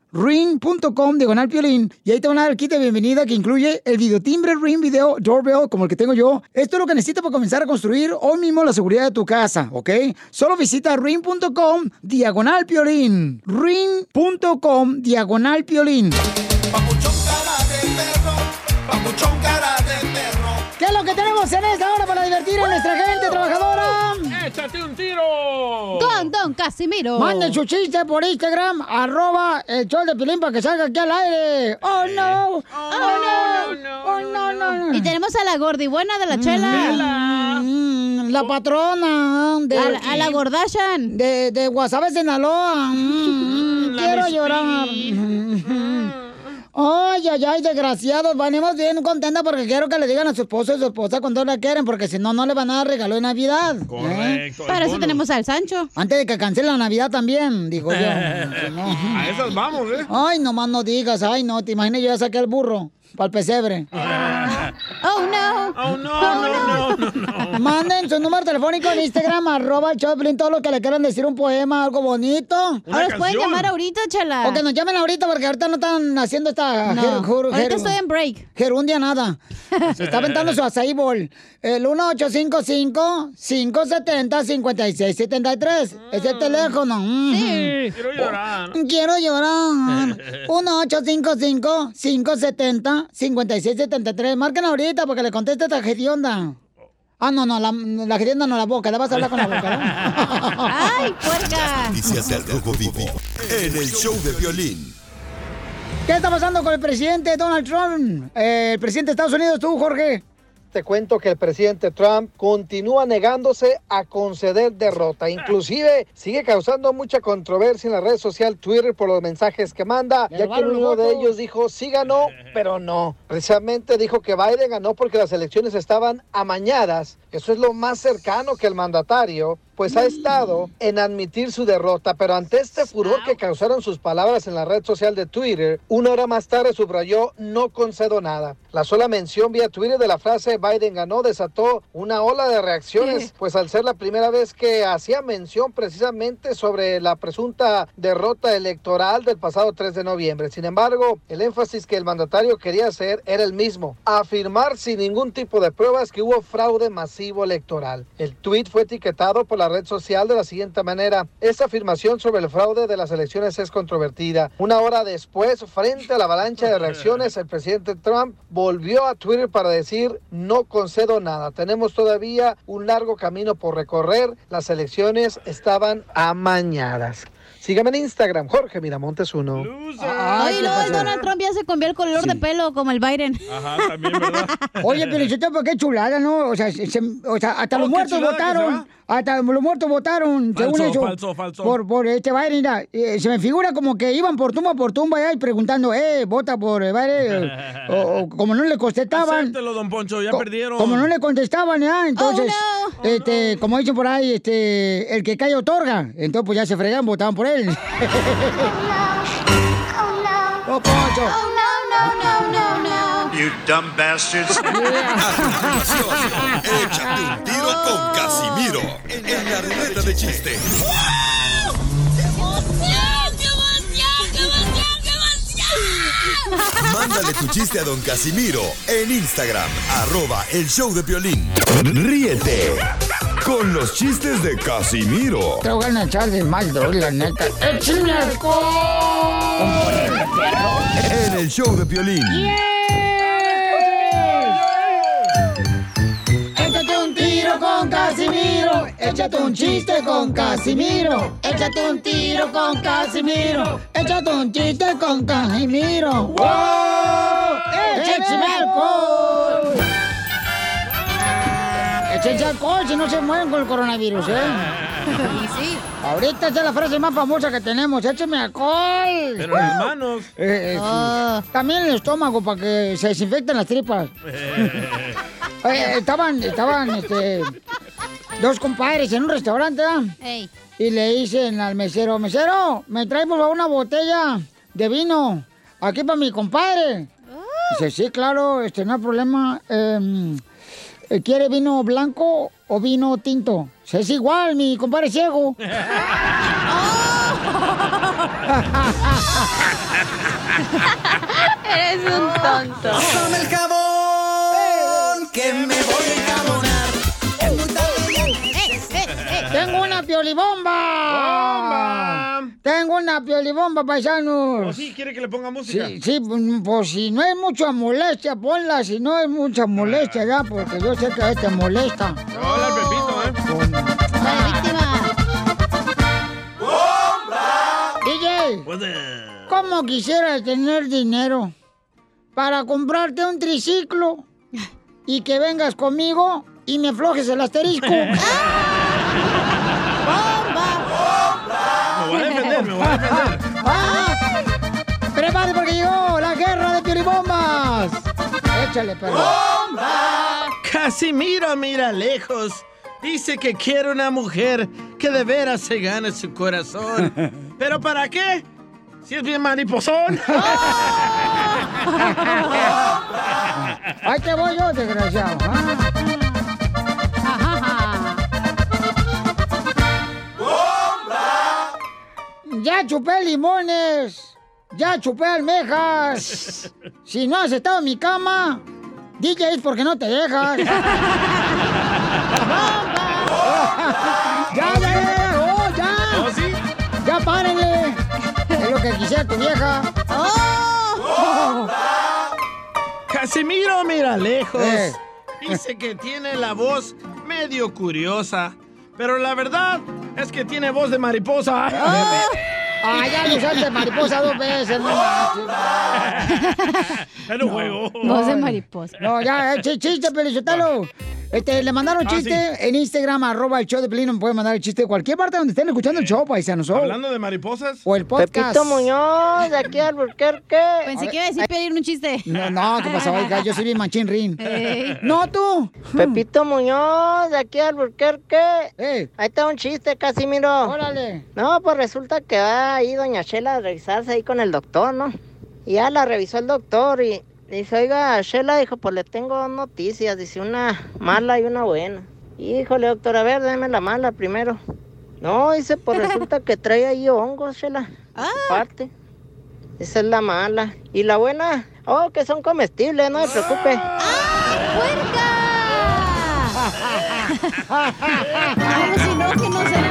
ring.com, diagonal piolín, y ahí te van a dar el kit de bienvenida que incluye el videotimbre Ring Video Doorbell, como el que tengo yo. Esto es lo que necesitas para comenzar a construir hoy mismo la seguridad de tu casa, ¿ok? Solo visita ring.com, diagonal piolín. ring.com, diagonal piolín. ¿Qué es lo que tenemos en esta hora para divertir a nuestra gente trabajadora? ¡Échate un tiro! Don Don Casimiro. Manden su chiste por Instagram, arroba el show de Pilín para que salga aquí al aire. ¡Oh, no! ¡Oh, no! ¡Oh, no, no! no. Y tenemos a la gordibuena de la chela. Mm, la patrona de, A la- a la Gordashan. De, de Guasave, Sinaloa. Mm, quiero llorar. Ay, ay, ay, desgraciados. Venimos bien contentas porque quiero que le digan a su esposo y su esposa cuando la quieren, porque si no, no le van a dar regalo de Navidad. ¿eh? Correcto, Para eso tenemos al Sancho. Antes de que cancele la Navidad también, digo yo. A esas vamos, ¿eh? Ay, nomás no digas, ay, no, te imaginas yo ya saqué el burro para el pesebre. Oh, no. Oh, no, no, no, no, no. Manden su número telefónico en Instagram, arroba el Choplin, todo lo que le quieran decir, un poema, algo bonito. Ahora nos pueden llamar ahorita, chela. O que nos llamen ahorita porque ahorita no están haciendo esta... No, ahorita estoy en break. Gerundia nada. Se está aventando su acai bol. El 1855-570-5673. Es el teléfono. Mm. Sí. Quiero llorar. Quiero llorar. 1855-570-5673. Marquen ahorita porque le conteste esta gedionda. Ah, no, no, la, la gedionda no la boca. Le vas a hablar con la boca, ¿no? ¡Ay, puerca! Noticias del Rojo Vivo en el show de violín. ¿Qué está pasando con el presidente Donald Trump? Eh, el presidente de Estados Unidos, tú, Jorge. Te cuento que el presidente Trump continúa negándose a conceder derrota. Inclusive sigue causando mucha controversia en la red social Twitter por los mensajes que manda, ya que uno de ellos dijo sí ganó, pero no. Precisamente dijo que Biden ganó porque las elecciones estaban amañadas. Eso es lo más cercano que el mandatario pues ha estado en admitir su derrota, pero ante este furor que causaron sus palabras en la red social de Twitter, una hora más tarde subrayó no concedo nada. La sola mención vía Twitter de la frase Biden ganó desató una ola de reacciones, pues al ser la primera vez que hacía mención precisamente sobre la presunta derrota electoral del pasado 3 de noviembre. Sin embargo, el énfasis que el mandatario quería hacer era el mismo, afirmar sin ningún tipo de pruebas que hubo fraude masivo electoral. El tweet fue etiquetado por la red social de la siguiente manera. Esta afirmación sobre el fraude de las elecciones es controvertida. Una hora después, frente a la avalancha de reacciones, el presidente Trump volvió a Twitter para decir no concedo nada. Tenemos todavía un largo camino por recorrer. Las elecciones estaban amañadas. Sígame en Instagram, Jorge Miramontes 1. Ay, luego el Donald Trump ya se cambió el color de pelo como el Biden. Ajá, también, ¿verdad? Oye, pero yo tengo qué chulada, ¿no? O sea, se- o sea, hasta Oh, los muertos votaron. Hasta los muertos votaron, según Falso, eso. falso, falso. Por, por este Biden, mira, eh, se me figura como que iban por tumba por tumba allá y preguntando, eh, vota por eh, Biden. o, o como no le contestaban. Acéptelo, don Poncho, ya Co- perdieron. Como no le contestaban, ¿ya? Entonces, este, como dicen por ahí, este, el que cae otorga. Entonces, pues ya se fregan, votaban por él. Oh, Poncho. You dumb bastards. Échate un tiro con Casimiro en la ruleta de chiste. Mándale tu chiste a don Casimiro en Instagram, arroba el show de violín. Ríete con los chistes de Casimiro Te voy a echar de mal, droga, la neta. ¡Échame alcohol! en el show de violín. Échate Échate un chiste con Casimiro. Échate un tiro con Casimiro. Échate un chiste con Casimiro. ¡Wow! ¡Échame alcohol! Échense alcohol si no se mueren con el coronavirus, ¿eh? Y sí. Ahorita esa es la frase más famosa que tenemos. ¡Écheme alcohol! Pero en las manos. Eh, eh, sí. También el estómago para que se desinfecten las tripas. Eh, estaban, estaban, este, dos compadres en un restaurante, ¿ah? Ey. Y le dicen al mesero, mesero, me trae por favor una botella de vino, aquí para mi compadre. Dice, sí, claro, este, no hay problema. Em, eh, ¿Quiere vino blanco o vino tinto? Dice, es igual, mi compadre es ciego. Eres un tonto. Pásame el jabón, que me voy ¡Tengo una piolibomba! ¡Tengo una piolibomba, paisanos! ¿O sí quiere que le ponga música? Sí, sí, pues si no es mucha molestia, ponla. Si no es mucha molestia, ya, porque yo sé que a este molesta. Hola, Pepito, ¿eh? DJ, ¿cómo quisiera tener dinero para comprarte un triciclo y que vengas conmigo y me aflojes el asterisco? Me defender, me voy a defender. ¡Ah! ¡Prepárate porque llegó la guerra de piolibombas! Échale, perro. Casimiro mira lejos. Dice que quiere una mujer que de veras se gane su corazón. ¿Pero para qué? Si es bien mariposón. Ahí te voy yo, desgraciado. Ya chupé limones. Ya chupé almejas. Si no has estado en mi cama, DJ es porque no te dejas. ya, ya, ya, oh, ya. Ya párenle. Es lo que quisiera tu vieja. Casimiro mira lejos. Eh. Dice que tiene la voz medio curiosa. Pero la verdad es que tiene voz de mariposa. Ah, ya lo usaste mariposa dos veces, no. Era un juego. Voz de mariposa. No, ya, eh, ch- chiste, Pelichotelo. Este, le mandaron Ah, chiste sí. en Instagram, arroba el show de Pelín, me pueden mandar el chiste de cualquier parte donde estén escuchando el show, paisanos. Hablando de mariposas. O el podcast. Pepito Muñoz, de aquí al Burquerque. Pensé que iba a decir pedir un chiste. No, no, ¿qué pasó, oiga? Yo soy bien machín rin. No, tú. Pepito Muñoz, de aquí al Burquerque. Ahí está un chiste, Casimiro. Órale. No, pues resulta que va ahí doña Chela a revisarse ahí con el doctor, ¿no? Y ya la revisó el doctor y dice, oiga, Chela, dijo, pues le tengo noticias, dice, una mala y una buena. Híjole, doctor, a ver, déme la mala primero. No, dice, pues resulta que trae ahí hongos, Chela. Aparte. Esa es la mala. Y la buena, oh, que son comestibles, no se preocupe. Como si no, que no serán.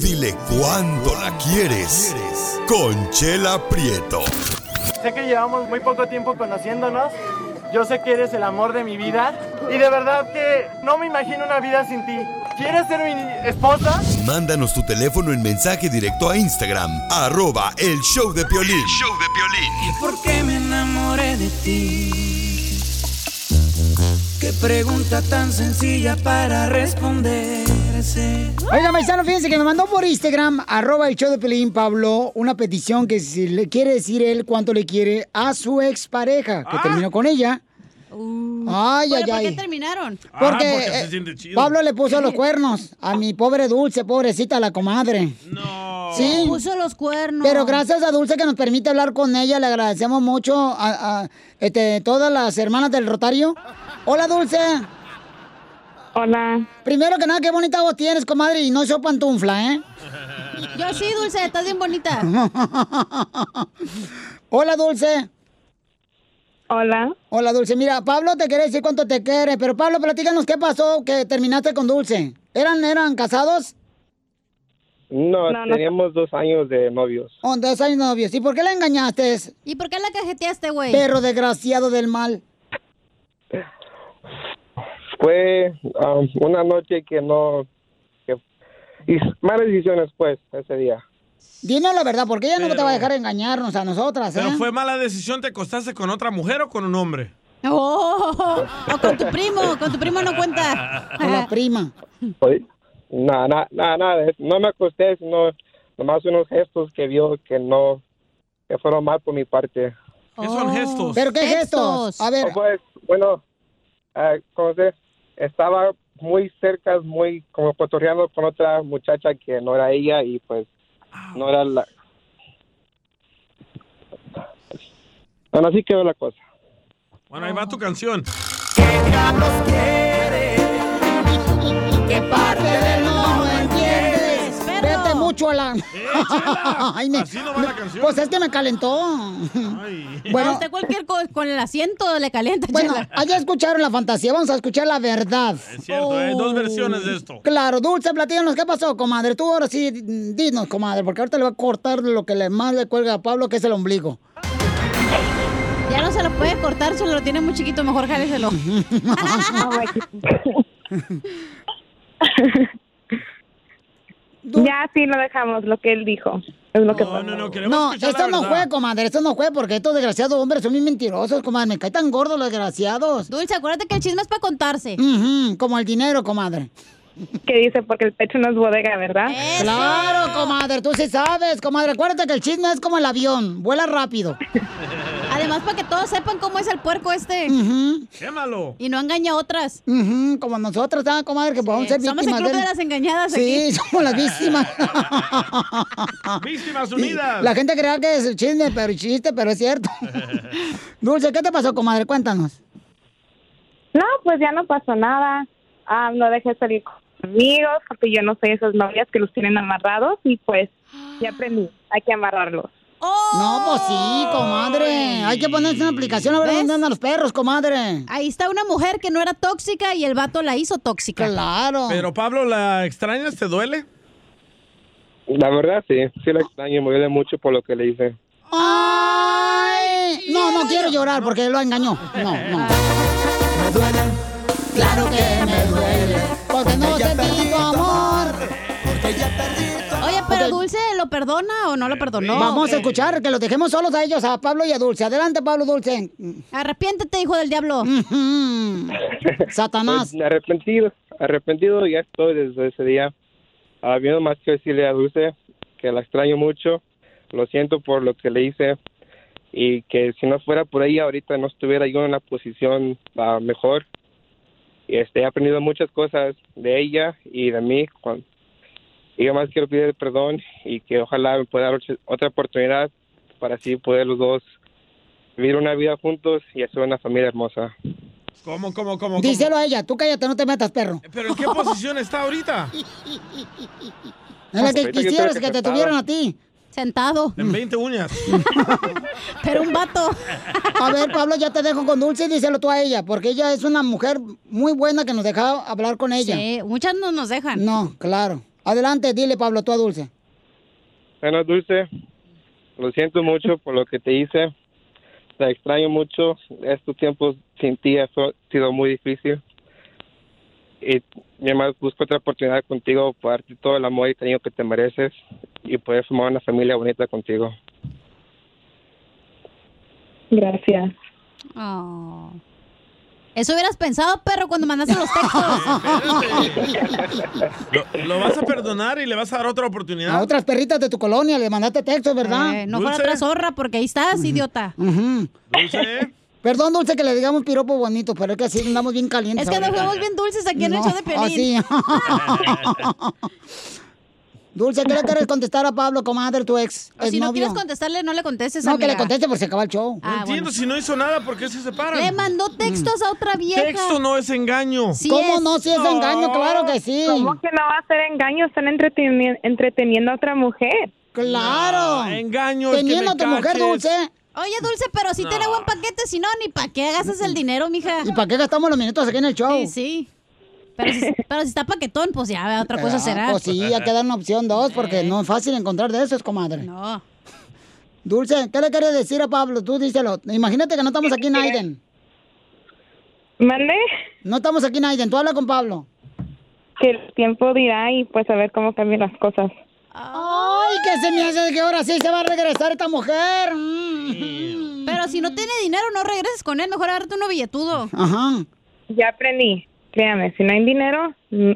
Dile cuándo la quieres. Conchela Prieto. Sé que llevamos muy poco tiempo conociéndonos. Yo sé que eres el amor de mi vida. Y de verdad que no me imagino una vida sin ti. ¿Quieres ser mi esposa? Mándanos tu teléfono en mensaje directo a Instagram, arroba el show de Piolín. ¿Y por qué me enamoré de ti? Qué pregunta tan sencilla para responderse. Oiga, paisano, fíjense que me mandó por Instagram, arroba el show de Pelín, Pablo, una petición que si le quiere decir él cuánto le quiere a su expareja, que terminó con ella. Ay, ¿Pero ay, por qué ay. terminaron? Porque, Ah, porque se siente chido. Pablo le puso los cuernos a mi pobre Dulce, pobrecita la comadre. No. Sí. Puso los cuernos. Pero gracias a Dulce que nos permite hablar con ella, le agradecemos mucho a, a, este, todas las hermanas del Rotario. Hola, Dulce. Hola. Primero que nada, qué bonita voz tienes, comadre, y no soy pantufla, ¿eh? Yo sí, Dulce, estás bien bonita. Hola, Dulce. Hola. Hola, Dulce. Mira, Pablo te quiere decir cuánto te quiere, pero Pablo, platícanos qué pasó que terminaste con Dulce. ¿Eran, eran casados? No, No, no. teníamos dos años de novios. Oh, dos años novios. ¿Y por qué la engañaste? ¿Y por qué la cajeteaste, güey? Perro desgraciado del mal. Fue um, una noche que no... Que, y malas decisiones, pues, ese día. Dinos la verdad, porque ella no te va a dejar engañarnos a nosotras, ¿eh? ¿Pero fue mala decisión? ¿Te acostaste con otra mujer o con un hombre? Oh, o con tu primo, con tu primo no cuenta. Con la prima. Nada, nada, nada. No me acosté, sino nomás unos gestos que vio que no... Que fueron mal por mi parte. ¿Qué son gestos? ¿Pero qué gestos? A ver. Pues, bueno, ah, ¿cómo se? Estaba muy cerca, muy como cotorreando con otra muchacha que no era ella y pues no era la... Bueno, así quedó la cosa. Bueno, ahí va tu canción. ¿Qué parte del no entiendes? Vete mucho a la... Ay, me- así no va la canción. Pues es que me calentó. Bueno, Bueno, usted cualquier co- con el asiento le calienta, bueno, chela. allá escucharon la fantasía, vamos a escuchar la verdad. Es cierto, hay dos versiones de esto. Claro, Dulce, platícanos, ¿qué pasó, comadre? Tú ahora sí, dinos, comadre, porque ahorita le va a cortar lo que le más le cuelga a Pablo, que es el ombligo. Ya no se lo puede cortar, solo lo tiene muy chiquito, mejor jáleselo. Ya sí lo dejamos, lo que él dijo. Es lo que pasó. No, esto no fue, comadre, esto no fue, porque estos desgraciados hombres son bien mentirosos, comadre. Me caen tan gordos los desgraciados. Dulce, acuérdate que el chisme es para contarse. como el dinero, comadre. Que dice, porque el pecho no es bodega, ¿verdad? Claro, comadre, tú sí sabes, comadre. Acuérdate que el chisme es como el avión, vuela rápido. Además, para que todos sepan cómo es el puerco este. Quémalo. Y no engaña a otras. Ujú, como nosotras, ¿sabes, comadre? Que podemos ser Somos el víctimas club de... las engañadas Sí, aquí. somos las víctimas. Víctimas unidas. La gente cree que es chisme, pero chiste, pero es cierto. Dulce, ¿qué te pasó, comadre? Cuéntanos. No, pues ya no pasó nada. Ah, no dejé salir amigos, porque yo no soy esas novias que los tienen amarrados y pues ya aprendí, hay que amarrarlos. No, pues sí, comadre. Hay que ponerse una aplicación a ver dónde andan los perros, comadre. Ahí está una mujer que no era tóxica y el vato la hizo tóxica. Claro. Pero Pablo, ¿la extrañas? ¿Te duele? La verdad, sí, sí la extraño, me duele mucho por lo que le hice. Ay, no, no quiero llorar porque lo engañó. No, no. Me duele, claro que me duele, porque no sentí tu amor. Oye, pero Dulce, ¿lo perdona o no lo perdonó? Vamos a escuchar, que los dejemos solos a ellos, a Pablo y a Dulce. Adelante, Pablo Dulce. Arrepiéntete, hijo del diablo. Satanás. Pues, arrepentido, arrepentido ya estoy desde ese día. Habiendo más que decirle a Dulce que la extraño mucho, lo siento por lo que le hice y que si no fuera por ella ahorita no estuviera yo en una posición ah, mejor. Y este, he aprendido muchas cosas de ella y de mí. Y yo más quiero pedir perdón y que ojalá me pueda dar otra- oportunidad para así poder los dos vivir una vida juntos y hacer una familia hermosa. ¿Cómo, cómo, cómo? cómo? Díselo a ella, tú cállate, no te metas, perro. ¿Pero en qué posición está ahorita? En la que quisieras que te tuvieran a ti. Sentado. En 20 uñas. Pero un vato. A ver, Pablo, ya te dejo con Dulce y díselo tú a ella, porque ella es una mujer muy buena que nos deja hablar con ella. Sí, muchas no nos dejan. No, claro. Adelante, dile, Pablo, tú a Dulce. Bueno, Dulce, lo siento mucho por lo que te hice. Te extraño mucho. Estos tiempos sin ti ha sido muy difícil. Y mi además busco otra oportunidad contigo para darte todo el amor y cariño que te mereces y poder formar una familia bonita contigo. Gracias. Oh. Eso hubieras pensado, perro, cuando mandaste los textos. ¿Lo, lo vas a perdonar y le vas a dar otra oportunidad? A otras perritas de tu colonia le mandaste textos, ¿verdad? Eh, no fuera otra zorra, porque ahí estás, idiota. Dulce. Perdón, Dulce, que le digamos piropo bonito, pero es que así andamos bien calientes. Es que nos fuimos bien dulces aquí en el No, show de Piolín. así. Dulce, ¿qué le quieres contestar a Pablo, comadre, tu ex? O si no quieres contestarle, no le contestes, No, que le conteste porque se acaba el show. Ah, No entiendo, si no hizo nada, ¿por qué se separan? Le mandó textos a otra vieja. Texto no es engaño. Sí ¿Cómo es. no? Si es engaño, claro que sí. ¿Cómo que no va a ser engaño? Están entreteni- entreteniendo a otra mujer. Claro. No, engaño es que Teniendo me a tu mujer dulce. Oye, Dulce, pero si No. tiene buen paquete, si no, ni para qué gastas el dinero, mija. ¿Y para qué gastamos los minutos aquí en el show? Sí, sí. Pero si, pero si está paquetón, pues ya otra cosa Ah, será. Pues sí, hay que dar una opción dos, porque no es fácil encontrar de esos, comadre. No. Dulce, ¿qué le quieres decir a Pablo? Tú díselo. Imagínate que no estamos aquí en Aiden. ¿Mande? No estamos aquí en Aiden, tú habla con Pablo. Que el tiempo dirá y pues a ver cómo cambian las cosas. Ay, que se me hace que ahora sí se va a regresar esta mujer. Mm. Pero si no tiene dinero, no regreses con él. Mejor agárrate uno billetudo. Ajá. Ya aprendí. Créame, si no hay dinero, mm,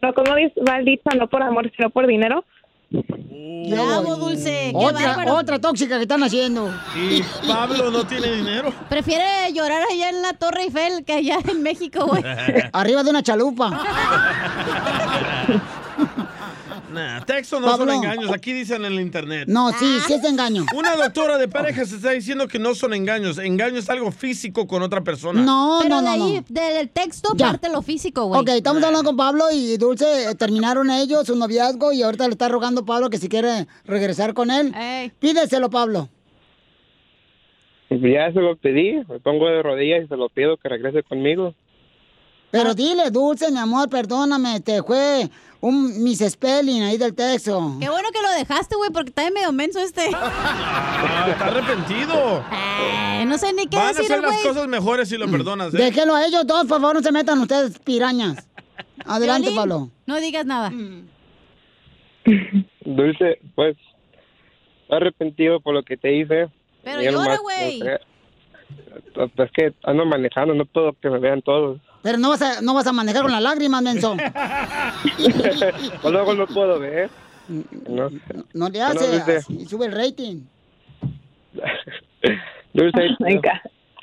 no como va el dicho, no por amor, sino por dinero. Dulce. Qué Otra, bárbaro. otra tóxica que están haciendo. Y Pablo no tiene dinero. Prefiere llorar allá en la Torre Eiffel que allá en México, güey. Arriba de una chalupa. Nah, texto no Pablo. son engaños. Aquí dicen en el internet. No, sí, sí es engaño. Una doctora de parejas está diciendo que no son engaños. Engaño es algo físico con otra persona. No, Pero no, de no, ahí, no. del texto, Ya. parte lo físico, güey. Ok, estamos hablando con Pablo y Dulce, eh, terminaron ellos su noviazgo y ahorita le está rogando Pablo que si quiere regresar con él. Pídeselo, Pablo. Ya se lo pedí, me pongo de rodillas y se lo pido que regrese conmigo. Pero dile, Dulce, mi amor, perdóname, te fue un misspelling ahí del texto. Qué bueno que lo dejaste, güey, porque está medio menso este. Ah, está arrepentido. Eh, no sé ni qué Van a decir, hacer las cosas mejores si lo perdonas. ¿eh? Déjenlo a ellos dos, por favor, no se metan ustedes, pirañas. Adelante, Piolín, Pablo. No digas nada. Dulce, pues, arrepentido por lo que te hice. Pero llora, güey. No es que ando manejando, no puedo que me vean todos. Pero no vas a, no vas a manejar con las lágrimas, menso. Pues luego no puedo ver. No, No le No, hace, Dulce. así sube el rating. Dulce,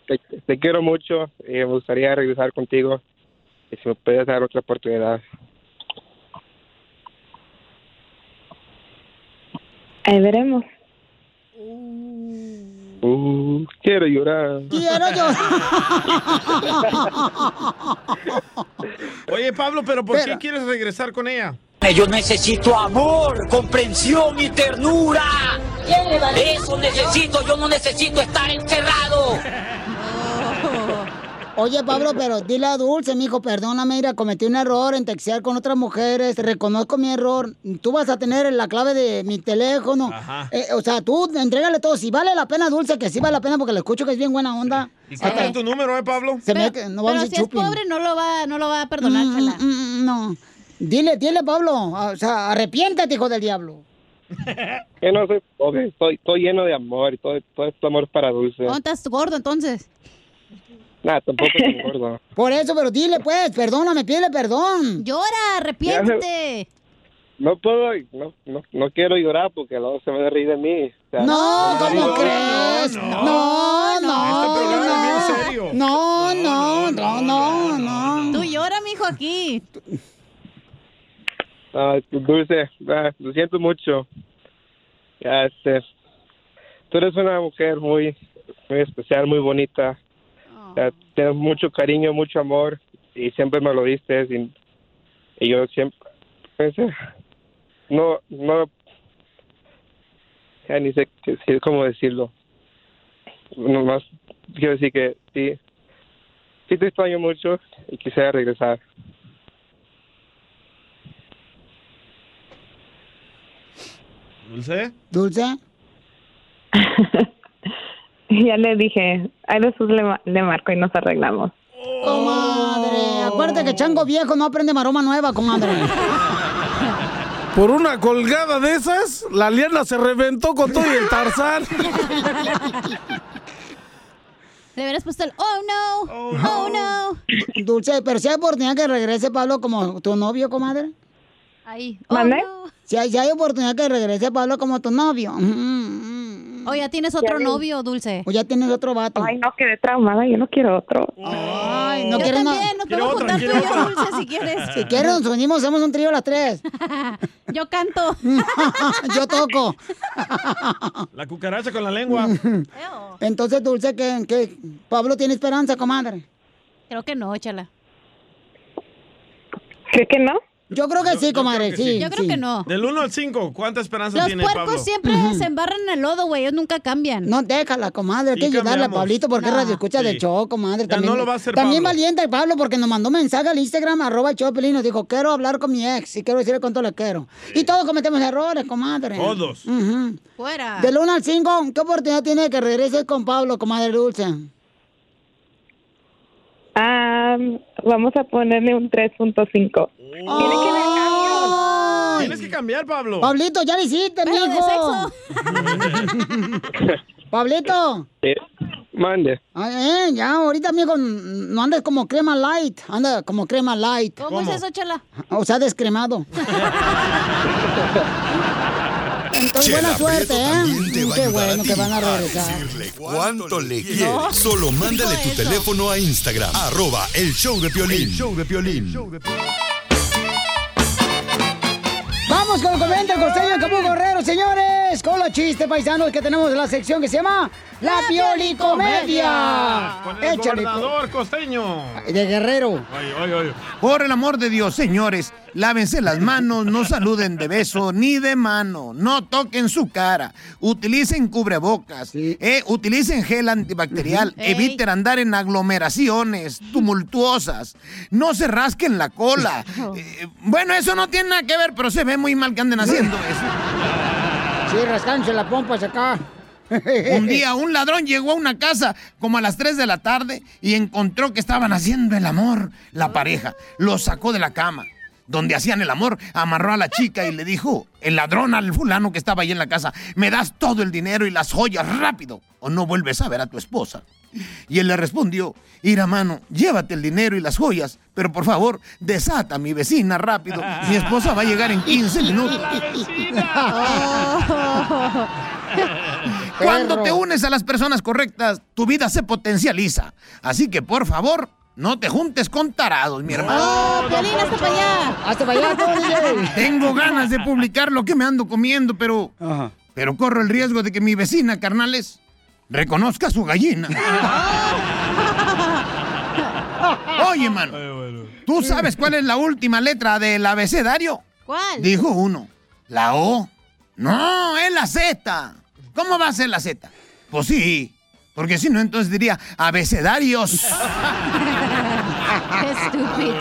te, te quiero mucho y me gustaría regresar contigo. Y si me puedes dar otra oportunidad. Ahí veremos. Uh, quiero llorar. Quiero yo. Oye, Pablo, ¿pero por qué quieres regresar con ella? Yo necesito amor, comprensión y ternura. Eso necesito, yo no necesito estar encerrado. Oye, Pablo, pero dile a Dulce, mijo, perdóname, mira, cometí un error en textear con otras mujeres, reconozco mi error. Tú vas a tener la clave de mi teléfono. Eh, o sea, tú entrégale todo. Si vale la pena, Dulce, que sí vale la pena porque le escucho que es bien buena onda. ¿Y cuál es tu número, eh, Pablo? Se me que no vamos Pero si es pobre, no lo va, no lo va a perdonar, Mm, chela. mm, mm, no. Dile, dile, Pablo. O sea, arrepiéntate, hijo del diablo. Que no soy pobre, estoy, estoy lleno de amor y todo, todo este amor para Dulce. ¿Dónde estás gordo entonces? Nada, tampoco estoy gordo. Por eso, pero dile, pues, perdóname, pídele perdón. Llora, arrepiéntete. No puedo, no, no, no quiero llorar porque luego se van a reír de mí. O sea, No, ¿cómo crees? No, no, no. No, no, no, no, no. Tú llora, mijo, aquí. Ah, Dulce, ah, lo siento mucho. Ya, este, tú eres una mujer muy, muy especial, muy bonita. Ya, tienes mucho cariño, mucho amor y siempre me lo diste y, y yo siempre pensé, no, no, ya ni sé cómo decirlo. Nomás quiero decir que sí, sí te extraño mucho y quisiera regresar. ¿Dulce? ¿Dulce? Ya le dije, ahí después le, ma- le marco y nos arreglamos. Comadre, acuérdate que chango viejo no aprende maroma nueva, comadre. Por una colgada de esas, la liana se reventó con todo y el tarzán. Le hubieras puesto el oh no, oh no. Dulce, pero si hay oportunidad que regrese Pablo como tu novio, comadre. Ahí. Oh, ¿Mande? no. Si hay, si hay oportunidad que regrese Pablo como tu novio. O ya tienes otro Ya, novio, Dulce. O ya tienes otro vato. Ay, no, quedé traumada, yo no quiero otro. Ay, no Yo quieres no- también, nos podemos juntar tú y yo, Dulce, si quieres. Si quieres nos unimos, hacemos un trío las tres. Yo canto. Yo toco. La cucaracha con la lengua. Entonces, Dulce, que, que Pablo tiene esperanza, comadre. Creo que no, échala. ¿Cree que no? Yo creo que sí, comadre, sí. Yo creo sí. que no. Del 1 al 5, ¿cuánta esperanza Los tiene puercos Pablo? siempre se embarran en el lodo, güey. Ellos nunca cambian. No, déjala, comadre. Hay Sí que ayudarle a. Pablito porque No. radio escucha Sí. show, comadre. Ya También, no lo va a hacer También Pablo. valiente el Pablo porque nos mandó mensaje al Instagram, arroba de Piolín, Nos dijo, quiero hablar con mi ex y quiero decirle cuánto le quiero. Y todos cometemos errores, comadre. Todos. Ujú. Fuera. Del 1 al 5, ¿qué oportunidad tiene de que regrese con Pablo, comadre Dulce? Ah, vamos a ponerle un 3.5. Tienes que cambiar, Pablo. Pablito, ya lo hiciste, Pero de mijo. Pablito. Eh, mande. Ay, eh, ya, ahorita, amigo, no andes como crema light. Anda como crema light. ¿Cómo, es eso, chela? O sea, descremado. Entonces, buena suerte, ¿eh? Qué bueno que van a a regresar. decirle cuánto le quieres. Solo mándale tu teléfono a Instagram, arroba el show de Piolín. El show de Piolín. Vamos con el comediante costeño de Capu Guerrero, señores. Con los chistes paisanos que tenemos en la sección que se llama La Pioli Comedia. Con el Échale, gobernador costeño. De Guerrero. Ay, ay, ay. Por el amor de Dios, señores, lávense las manos, no saluden de beso ni de mano, no toquen su cara, utilicen cubrebocas, eh, utilicen gel antibacterial, eviten andar en aglomeraciones tumultuosas, no se rasquen la cola. Eh, bueno, eso no tiene nada que ver, pero se ve muy mal que anden haciendo eso. Sí, rascándose la pompa acá. Un día un ladrón llegó a una casa como a las 3 de la tarde y encontró que estaban haciendo el amor la pareja. Lo sacó de la cama. Donde hacían el amor, amarró a la chica y le dijo, el ladrón al fulano que estaba ahí en la casa, me das todo el dinero y las joyas rápido o no vuelves a ver a tu esposa. Y él le respondió, ir a mano, llévate el dinero y las joyas, pero por favor, desata a mi vecina rápido. Mi esposa va a llegar en 15 minutos. Cuando te unes a las personas correctas, tu vida se potencializa. Así que por favor, no te juntes con tarados, mi hermano. ¡Oh, Piolín, hasta para allá! Hasta para allá. Tengo ganas de publicar lo que me ando comiendo, pero. Pero corro el riesgo de que mi vecina, carnales, reconozca su gallina. Oye, mano, ¿tú sabes cuál es la última letra del abecedario? ¿Cuál? Dijo uno. La O. No, es la Z. ¿Cómo va a ser la Z? Pues sí. Porque si no, entonces diría abecedarios. Qué estúpido.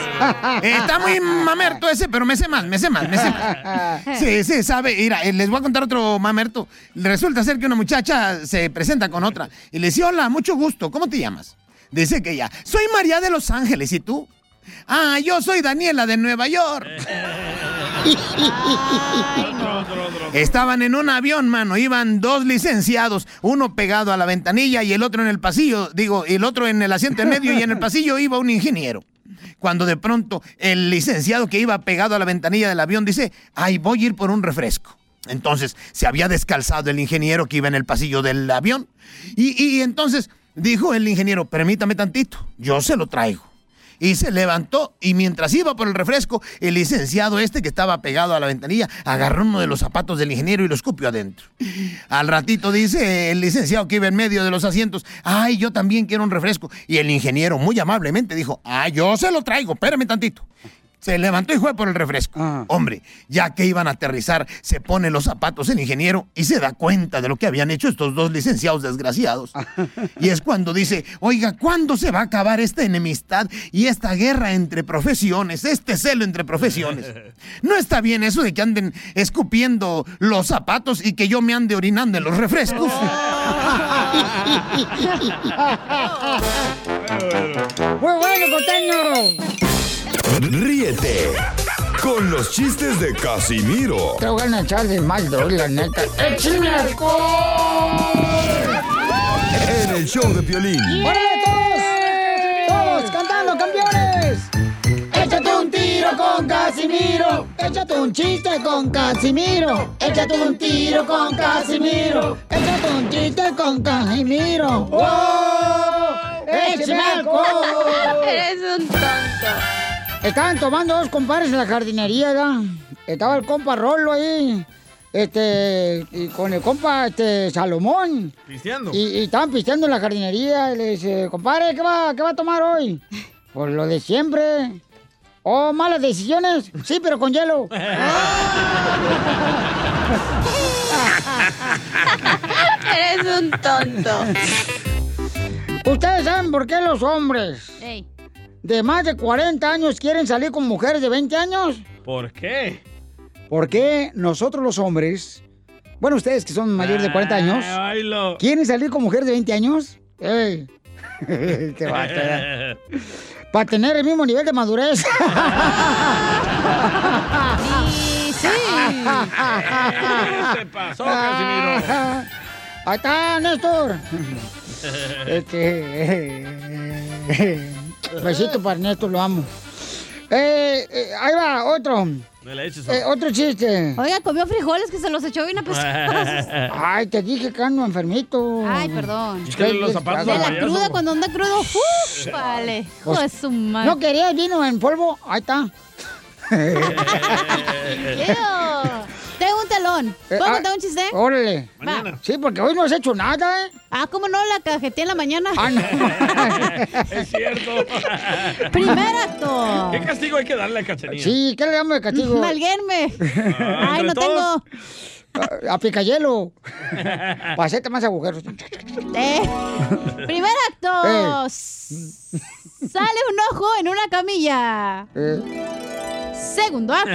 Eh, está muy mamerto ese, pero me sé más, me sé más, me sé más. Sí, sí, sabe. Mira, eh, les voy a contar otro mamerto. Resulta ser que una muchacha se presenta con otra y le dice, hola, mucho gusto, ¿cómo te llamas? Dice que ella, soy María de Los Ángeles, ¿y tú? Ah, yo soy Daniela de Nueva York. Estaban en un avión, mano. Iban dos licenciados, uno pegado a la ventanilla y el otro en el pasillo. Digo, el otro en el asiento en medio y en el pasillo iba un ingeniero. Cuando de pronto el licenciado que iba pegado a la ventanilla del avión dice, ay, voy a ir por un refresco. Entonces se había descalzado el ingeniero que iba en el pasillo del avión. Y, y entonces dijo el ingeniero, permítame tantito, yo se lo traigo. Y se levantó y mientras iba por el refresco, el licenciado este que estaba pegado a la ventanilla agarró uno de los zapatos del ingeniero y lo escupió adentro. Al ratito dice el licenciado que iba en medio de los asientos, ay, yo también quiero un refresco. Y el ingeniero muy amablemente dijo, ay, yo se lo traigo, espérame tantito. Se levantó y fue por el refresco. Hombre, ya que iban a aterrizar, se pone los zapatos el ingeniero y se da cuenta de lo que habían hecho estos dos licenciados desgraciados. Y es cuando dice, oiga, ¿cuándo se va a acabar esta enemistad y esta guerra entre profesiones, este celo entre profesiones? No está bien eso de que anden escupiendo los zapatos y que yo me ande orinando en los refrescos. Muy bueno, costeño. Ríete con los chistes de Casimiro Te voy a echar de mal, la neta. ¡Échame alcohol! en el show de Piolín. ¡Órale, todos! ¡Todos cantando, campeones! Échate un tiro con Casimiro. Échate un chiste con Casimiro. Échate un tiro con Casimiro. Échate un chiste con Casimiro. ¡Échame alcohol! Eres un tonto. Estaban tomando dos compadres en la jardinería, ¿verdad? Estaba el compa Rolo ahí. Este, y con el compa este, Salomón. Pisteando. Y, y estaban pisteando en la jardinería. Y le dice, compadre, ¿qué va, ¿qué va a tomar hoy? Pues lo de siempre. ¿O malas decisiones? Sí, pero con hielo. Eres un tonto. ¿Ustedes saben por qué los hombres Ey. De más de 40 años quieren salir con mujeres de 20 años? ¿Por qué? Porque nosotros los hombres, bueno, ustedes que son mayores de 40 años, Ay, ¿quieren salir con mujeres de 20 años? ¡Ey! Te vato, ¿verdad? Para tener el mismo nivel de madurez. Y sí. ¿Qué te pasó, Casimiro? Ahí está, Néstor. Este. Besito para Néstor, lo amo. Eh, eh, ahí va, otro. Me la eches. Eh, otro chiste. Oiga, comió frijoles que se los echó bien apestosos. Ay, te dije que ando enfermito. Ay, perdón. Es que los zapatos De la cruda, cuando anda crudo. ¡Uf! Vale. Hijo de su madre. ¿No querías vino en polvo? Ahí está. Tengo un telón. ¿Puedo Eh, ah, un chiste? Órale. Va. Sí, porque hoy no has hecho nada, ¿eh? Ah, ¿cómo no? La cajeteé en la mañana. Ah, no. Es cierto. Primer acto. ¿Qué castigo hay que darle a Cachanilla? Sí, ¿qué le damos de castigo? Malguenme. Ah, Ay, ¿entre no todos? A, a picayelo. Hacerte más agujeros. tengo. Eh, primer acto. S- Sale un ojo en una camilla. Segundo acto.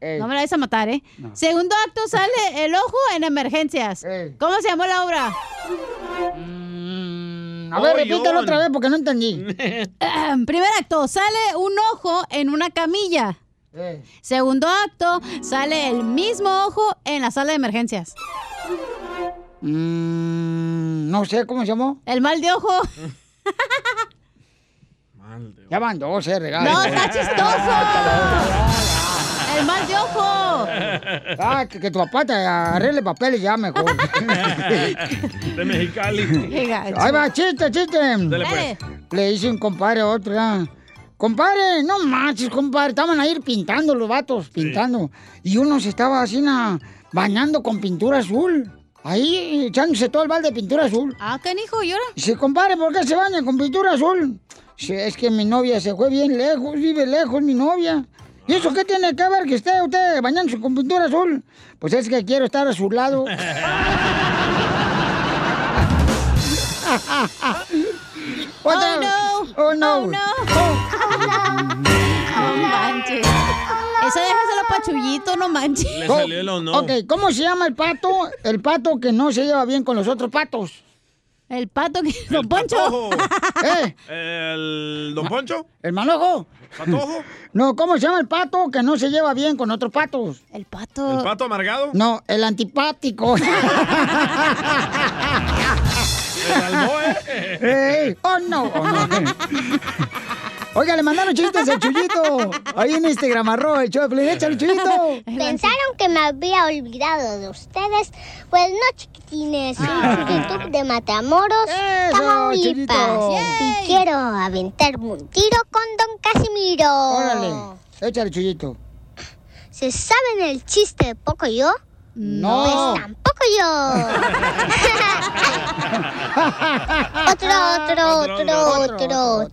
No me la vais a matar, ¿eh? Segundo acto sale el ojo en emergencias. ¿Cómo se llamó la obra? A ver, repítelo otra vez porque no entendí. Primer acto, sale un ojo en una camilla. Segundo acto, sale el mismo ojo en la sala de emergencias. Mm, no sé cómo se llamó. El mal de ojo. Ya van dos, eh, regalo. No, está chistoso. El mal de ojo. Ah, que, que tu papá te arregle papeles ya mejor. De Mexicali. Ahí va, chiste, chiste. Dale, pues. Le dice un compadre a otro, ya. Compadre, no manches, compadre. Estaban ahí pintando los vatos, pintando. Y uno se estaba así na, bañando con pintura azul. Ahí echándose todo el balde de pintura azul. Ah, canijo, ¿y ahora? Dice, compadre, ¿por qué se baña con pintura azul? Dice, es que mi novia se fue bien lejos, vive lejos mi novia. ¿Y eso qué tiene que ver que esté usted bañándose con pintura azul? Pues es que quiero estar a su lado. Oh, no. Oh, no. Oh, no. No manches. Esa déjasela pa' Chuyito, no manches. Le salió el o no. Ok, ¿cómo se llama el pato? El pato que no se lleva bien con los otros patos. El pato que... Don Poncho. ¿Eh? ¿El Don Poncho? ¿El manojo? ¿Patojo? No, ¿cómo se llama el pato que no se lleva bien con otros patos? El pato. ¿El pato amargado? No, el antipático. ¿El eh? Ey, Oh, no. oh, no. Oiga, le mandaron chistes al Chuyito. Ahí en Instagram, arroba el show de. Échale, Chuyito. ¿Pensaron que me había olvidado de ustedes? Pues no, chiquitines. Soy YouTube de Matamoros, Tamaulipas. Y quiero aventarme un tiro con Don Casimiro. Órale, échale, Chuyito. ¿Se saben el chiste de poco yo? No. Pues tampoco yo. otro, otro, otro,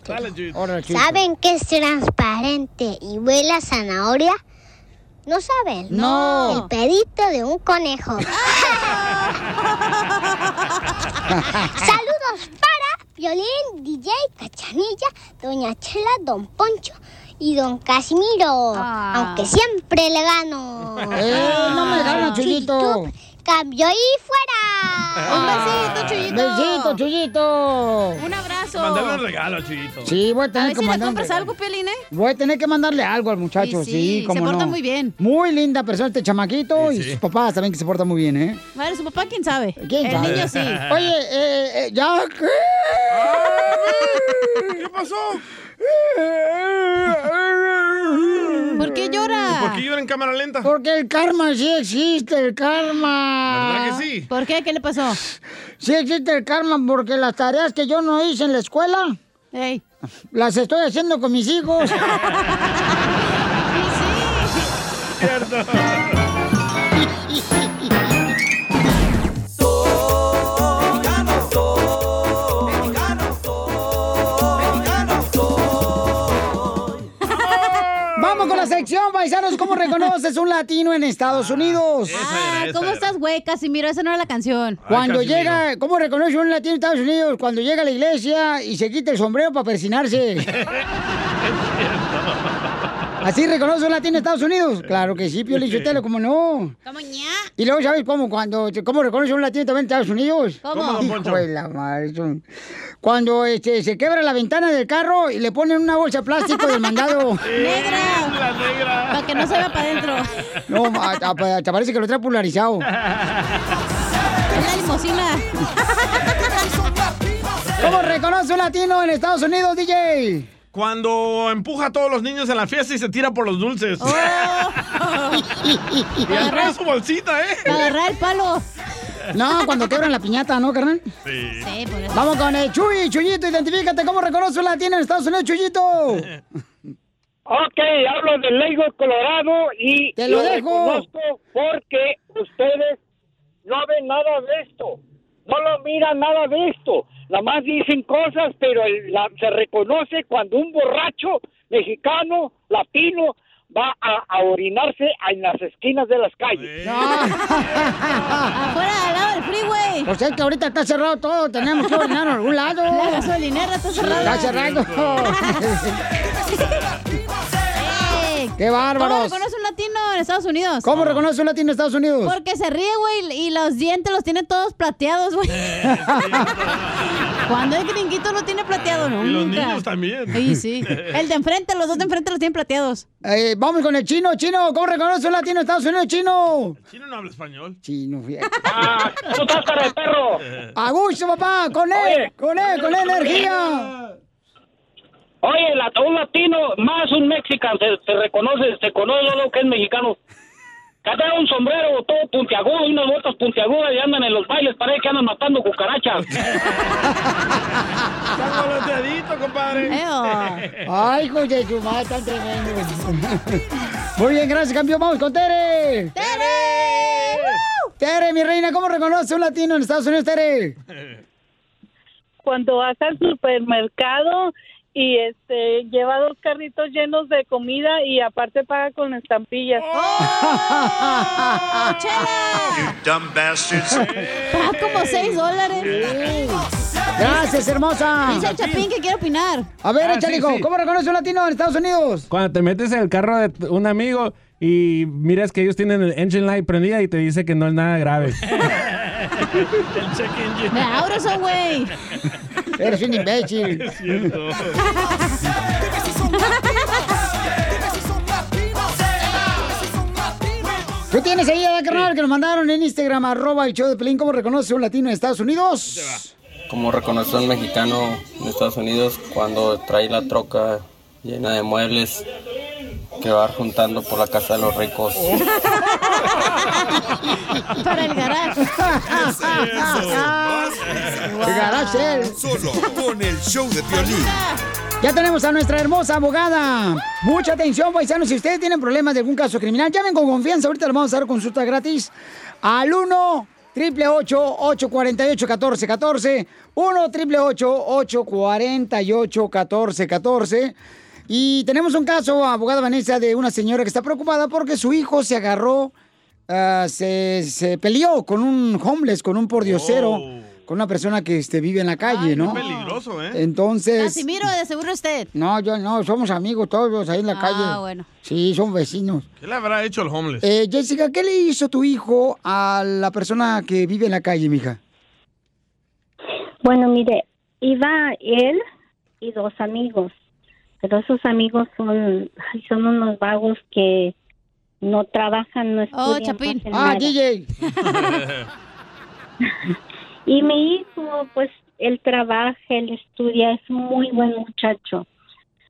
otro. ¿Saben que es transparente y huele a zanahoria? ¿No saben? No. El pedito de un conejo. Saludos para Violín, DJ, Cachanilla, Doña Chela, Don Poncho y Don Casimiro. Ah. Aunque siempre le gano. Eh, no me gana, Chuyito. Cambio y fuera. Un besito, Chuyito. Besito, Chuyito. Un abrazo. Mandarle un regalo, Chuyito. Sí, voy a A tener ver que si le mandar. compras algo, Piolín, ¿eh? Voy a tener que mandarle algo al muchacho, Sí, sí, sí, como se porta no. muy bien. Muy linda persona este chamaquito Sí, y sus papás también que se portan muy bien, ¿eh? Bueno, su papá, ¿quién sabe? ¿Quién El sabe? niño sí. Oye, eh, eh, ya. ¿Qué pasó? ¿Por qué llora? ¿Por qué llora en cámara lenta? Porque el karma sí existe, el karma. ¿Verdad que sí? ¿Por qué? ¿Qué le pasó? Sí existe el karma porque las tareas que yo no hice en la escuela Ey. las estoy haciendo con mis hijos. Cierto. Paisanos, ¿cómo reconoces un latino en Estados Unidos? Ah, ¿cómo estás, güey? Casimiro, esa no era la canción. Cuando llega, ¿cómo reconoce un latino en Estados Unidos? Cuando llega a la iglesia y se quita el sombrero para persinarse. ¿Así reconoce un latino en Estados Unidos? Claro que sí, Pio Lichotelo, ¿cómo no? ¿Cómo ña? Y luego, ¿sabes cómo? Cuando, ¿Cómo reconoce un latino también en Estados Unidos? ¿Cómo? Hijo de la madre, Cuando este, se quebra la ventana del carro y le ponen una bolsa de plástico del mandado. ¡Negra! La negra. Para que no se vea para adentro. No, te parece que lo trae polarizado. La limosina. ¿Cómo reconoce un latino en Estados Unidos, DJ? Cuando empuja a todos los niños en la fiesta y se tira por los dulces. Oh. y atrás su bolsita, ¿eh? Agarrar el palo. No, cuando quebran la piñata, ¿no, carnal? Sí. Sí, por eso. Vamos con el Chuy, Chuyito, identifícate. ¿Cómo reconoce un latino en Estados Unidos, Chuyito? Ok, hablo de Lagos, Colorado y Te lo dejo. reconozco porque ustedes no ven nada de esto, no lo miran nada de esto, nada más dicen cosas, pero el- la- se reconoce cuando un borracho mexicano, latino, va a, a orinarse en las esquinas de las calles. Afuera, al lado del freeway. Pues es que ahorita está cerrado todo, tenemos que orinar en algún lado. La gasolinera está cerrada. Está cerrado. ¡Qué ¿Cómo bárbaros! reconoce un latino en Estados Unidos? ¿Cómo reconoce un latino en Estados Unidos? Porque se ríe, güey, y los dientes los tiene todos plateados, güey. Cuando el gringuito lo tiene plateado, no. Y los niños también. Sí, sí. El de enfrente, los dos de enfrente los tienen plateados. Eh, vamos con el chino, chino. ¿Cómo reconoce un latino en Estados Unidos, chino? Chino no habla español. Chino, fíjate. Ah, ¿Cómo estás, cara de perro? A gusto, papá, con él, Oye. con él, con energía. Oye, la- un latino, más un mexicano, te, te reconoce, te conoce lo que es mexicano. Trae un sombrero todo puntiagudo y unas botas puntiagudas y andan en los bailes, parece que andan matando cucarachas. Está volteadito, compadre. Ay, de su madre, tan tremendo. Muy bien, gracias, campeón. Vamos con Tere. ¡Tere! Tere, mi reina, ¿cómo reconoce un latino en Estados Unidos, Tere? cuando vas al supermercado y este lleva dos carritos llenos de comida y aparte paga con estampillas. Dumb bastards. Paga como 6 dólares. Gracias, hermosa. Dice el Chapín que quiere opinar. A ver, Ah, échale, sí, sí. ¿Cómo reconoce un latino en Estados Unidos? Cuando te metes en el carro de un amigo y miras que ellos tienen el engine light prendida y te dice que no es nada grave. El check engine. Me abro eso, güey. Eres un imbécil. Es cierto. ¿Tú tienes ahí, a carnal, que nos mandaron en Instagram, arroba el show de Pelín, ¿cómo reconoce un latino en Estados Unidos? Como reconocer un mexicano en Estados Unidos cuando trae la troca llena de muebles que va juntando por la casa de los ricos. Para el garage. El garage, él. Solo con el show de violín. Ya tenemos a nuestra hermosa abogada. Mucha atención, paisanos. Si ustedes tienen problemas de algún caso criminal, llamen con confianza. Ahorita les vamos a dar consulta gratis al 1 888 848 1414 1 888 848 1414 Y tenemos un caso, abogada Vanessa, de una señora que está preocupada porque su hijo se agarró, ah, se, se peleó con un homeless, con un pordiosero, con una persona que este, vive en la calle, ¿no? peligroso, ¿eh? Entonces... Casimiro, de seguro usted. No, yo no, somos amigos todos ahí en la Ah, calle. bueno. Sí, son vecinos. ¿Qué le habrá hecho el homeless? Eh, Jessica, ¿qué le hizo tu hijo a la persona que vive en la calle, mija? Bueno, mire, iba él y dos amigos, pero esos amigos son ay, son unos vagos que no trabajan, no Oh, estudian. Chapín. no hacen Ah, nada. DJ. Y mi hijo, pues, él trabaja, él estudia, es muy buen muchacho.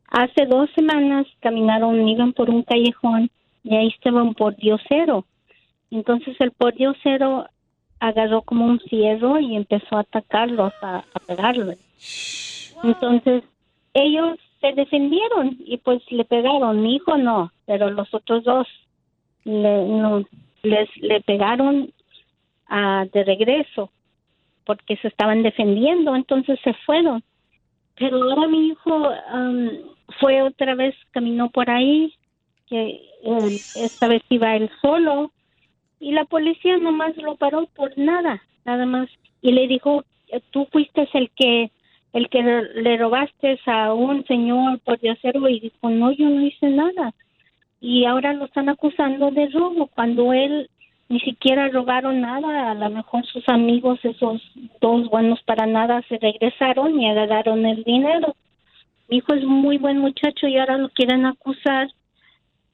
Hace dos semanas caminaron, iban por un callejón y ahí estaba un pordiosero. Entonces el pordiosero agarró como un fierro y empezó a atacarlos, a, a pegarles. Entonces ellos se defendieron y pues le pegaron. Mi hijo no, pero los otros dos le, no, les le pegaron ah, de regreso porque se estaban defendiendo, entonces se fueron. Pero ahora mi hijo am, fue otra vez, caminó por ahí que él, esta vez iba él solo y la policía nomás lo paró por nada, nada más y le dijo, tú fuiste el que el que le robaste a un señor por diosero y dijo, no, yo no hice nada. Y ahora lo están acusando de robo cuando él ni siquiera robaron nada, a lo mejor sus amigos, esos dos buenos para nada, se regresaron y agarraron el dinero. Mi hijo es muy buen muchacho y ahora lo quieren acusar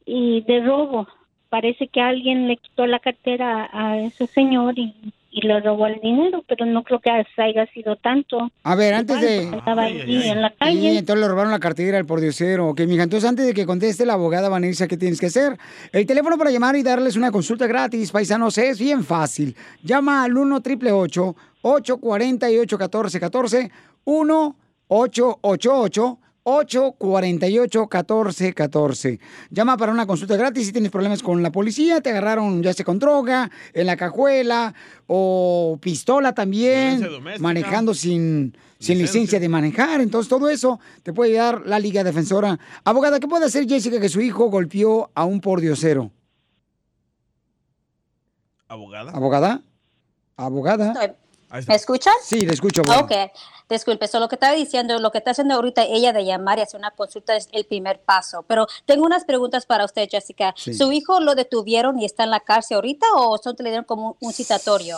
y de robo. Parece que alguien le quitó la cartera a ese señor y, y le robó el dinero, pero no creo que haya sido tanto. A ver, antes de... Estaba allí en la calle. Sí, entonces le robaron la cartera al pordiosero. Ok, mija, entonces antes de que conteste la abogada Vanessa, ¿qué tienes que hacer? El teléfono para llamar y darles una consulta gratis, paisanos, es bien fácil. Llama al 1 888 848 1414 1 888 848-1414. Llama para una consulta gratis si tienes problemas con la policía, te agarraron ya sea con droga, en la cajuela o pistola también, manejando sin, sin licencia de manejar. Entonces todo eso te puede dar la Liga Defensora. Abogada, ¿qué puede hacer Jessica que su hijo golpeó a un pordiosero? ¿Abogada? ¿Abogada? ¿Abogada? ¿Me escuchan? Sí, le escucho. abogada. Ok, disculpe, so lo que estaba diciendo, lo que está haciendo ahorita ella de llamar y hacer una consulta es el primer paso. Pero tengo unas preguntas para usted, Jessica. Sí. ¿Su hijo lo detuvieron y está en la cárcel ahorita o solo le dieron como un, un citatorio?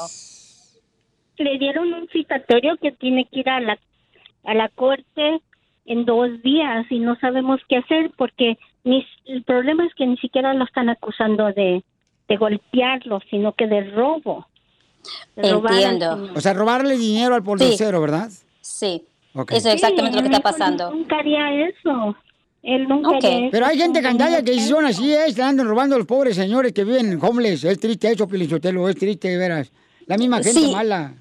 Le dieron un citatorio que tiene que ir a la, a la corte en dos días y no sabemos qué hacer porque ni- el problema es que ni siquiera lo están acusando de, de golpearlo, sino que de robo. De Entiendo. O sea, robarle dinero al pordiosero, ¿verdad? Sí. Eso es exactamente Sí, lo que está pasando. Nunca haría eso. Él nunca haría eso. Pero hay gente candalla que son así, es, andan robando a los pobres señores que viven en homeless. Es triste eso, Pilichotelo, es triste, de veras. La misma gente Sí. mala.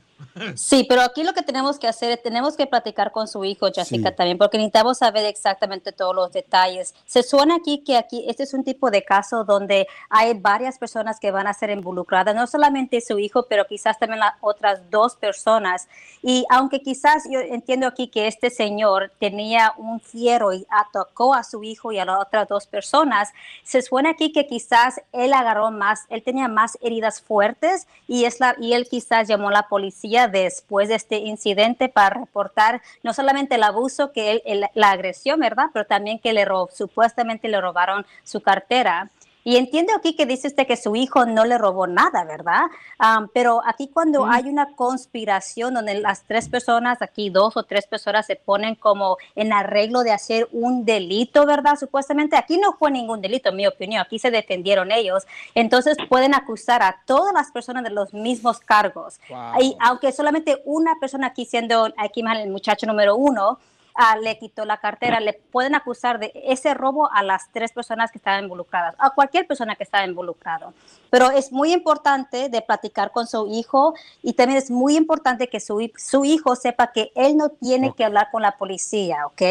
Sí, pero aquí lo que tenemos que hacer es tenemos que platicar con su hijo, Jessica, Sí. también, porque necesitamos saber exactamente todos los detalles. Se suena aquí que aquí este es un tipo de caso donde hay varias personas que van a ser involucradas, no solamente su hijo, pero quizás también las otras dos personas. Y aunque quizás yo entiendo aquí que este señor tenía un fiero y atacó a su hijo y a las otras dos personas, se suena aquí que quizás él agarró más, él tenía más heridas fuertes y, es la, y él quizás llamó a la policía después de este incidente para reportar no solamente el abuso, que él, el- la agresión, ¿verdad? Pero también que le robó, supuestamente le robaron su cartera. Y entiendo aquí que dice usted que su hijo no le robó nada, ¿verdad? Am, pero aquí cuando hay una conspiración donde las tres personas, aquí dos o tres personas se ponen como en arreglo de hacer un delito, ¿verdad? Supuestamente aquí no fue ningún delito, en mi opinión, aquí se defendieron ellos. Entonces pueden acusar a todas las personas de los mismos cargos. Wow. Y aunque solamente una persona aquí siendo, aquí más el muchacho número uno, ah, le quitó la cartera, le pueden acusar de ese robo a las tres personas que estaban involucradas, a cualquier persona que estaba involucrado. Pero es muy importante de platicar con su hijo y también es muy importante que su, su hijo sepa que él no tiene que hablar con la policía, ¿ok?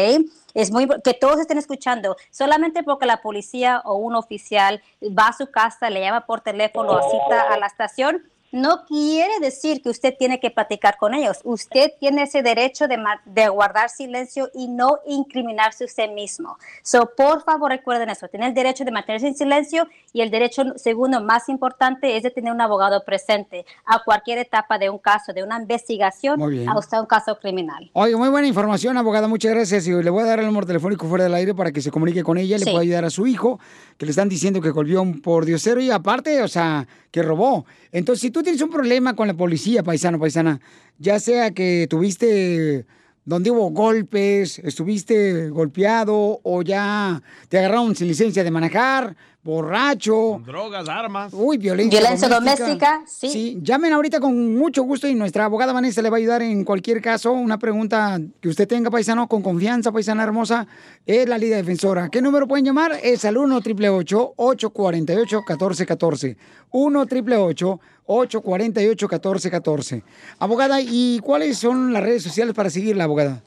Es muy que todos estén escuchando. Solamente porque la policía o un oficial va a su casa, le llama por teléfono cita a la estación, no quiere decir que usted tiene que platicar con ellos. Usted tiene ese derecho de, de guardar silencio y no incriminarse usted mismo. So, por favor, recuerden eso. Tiene el derecho de mantenerse en silencio y el derecho, segundo, más importante, es de tener un abogado presente a cualquier etapa de un caso, de una investigación, hasta un caso criminal. Oye, muy buena información, abogada. Muchas gracias. Y le voy a dar el número telefónico fuera del aire para que se comunique con ella. Le Sí. puede ayudar a su hijo, que le están diciendo que a un pordiosero y aparte, o sea, que robó. Entonces, si tú tienes un problema con la policía, paisano, paisana, ya sea que tuviste donde hubo golpes, estuviste golpeado o ya te agarraron sin licencia de manejar, borracho. Drogas, armas. Uy, violencia, Violencia doméstica, sí. llamen ahorita con mucho gusto y nuestra abogada Vanessa le va a ayudar en cualquier caso. Una pregunta que usted tenga, paisano, con confianza, paisana hermosa, es la Liga Defensora. ¿Qué número pueden llamar? Es al 1 888 848 1414 1 888 848 1414 Abogada, ¿y cuáles son las redes sociales para seguir la abogada?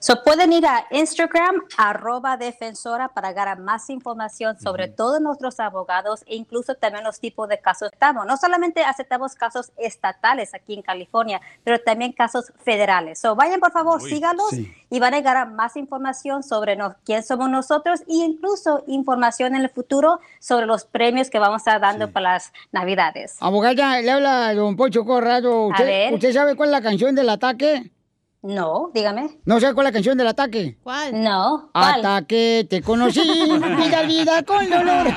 So pueden ir a Instagram, arroba defensora, para ganar más información sobre todos nuestros abogados e incluso también los tipos de casos que aceptamos. No solamente aceptamos casos estatales aquí en California, pero también casos federales. So vayan, por favor, síganos y van a ganar más información sobre nos- quién somos nosotros e incluso información en el futuro sobre los premios que vamos a estar dando para las Navidades. Abogada, le habla don Poncho Corrado. ¿Usted. ¿Usted sabe cuál es la canción del ataque? No, dígame. ¿No sabe cuál es la canción del ataque? ¿Cuál? No. ¿cuál? Ataque, te conocí, vida, vida con dolor.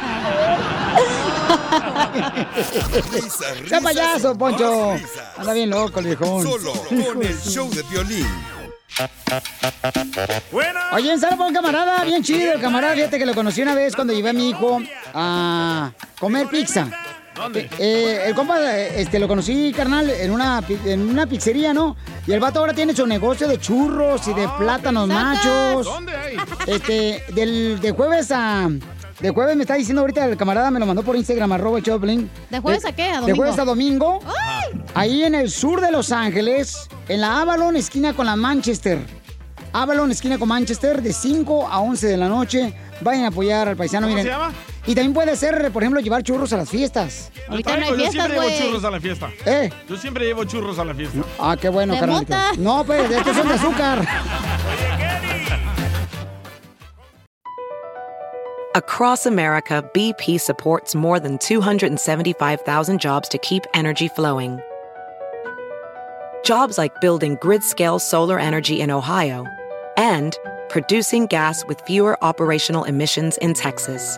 ¡Qué payaso, Poncho! Anda bien loco, el viejón. Solo con el show de violín. Oye, ¿sabes por un camarada? Bien chido, el camarada. Fíjate que lo conocí una vez cuando llevé a mi hijo a comer pizza. ¿Dónde? Eh, el compa, eh, este, lo conocí, carnal, en una, pi- en una pizzería, ¿no? Y el vato ahora tiene su negocio de churros y de plátanos machos. ¿Dónde hay? Este, del, de jueves a... De jueves me está diciendo ahorita el camarada, me lo mandó por Instagram, arroba Choplin. ¿De jueves a qué? ¿A De jueves a domingo. Ahí en el sur de Los Ángeles, en la Avalon, esquina con la Manchester. Avalon, esquina con Manchester, de 5 a 11 de la noche. Vayan a apoyar al paisano, ¿Cómo miren. se llama? Y también puede ser, por ejemplo, llevar churros a las fiestas. Yo traigo, yo siempre llevo churros a la fiesta. ¿Eh? Yo siempre llevo churros a la fiesta. Ah, qué bueno, De carnalito. No, pues, estos son de azúcar. Across America, BP supports more than 275,000 jobs to keep energy flowing. Jobs like building grid scale solar energy in Ohio and producing gas with fewer operational emissions in Texas.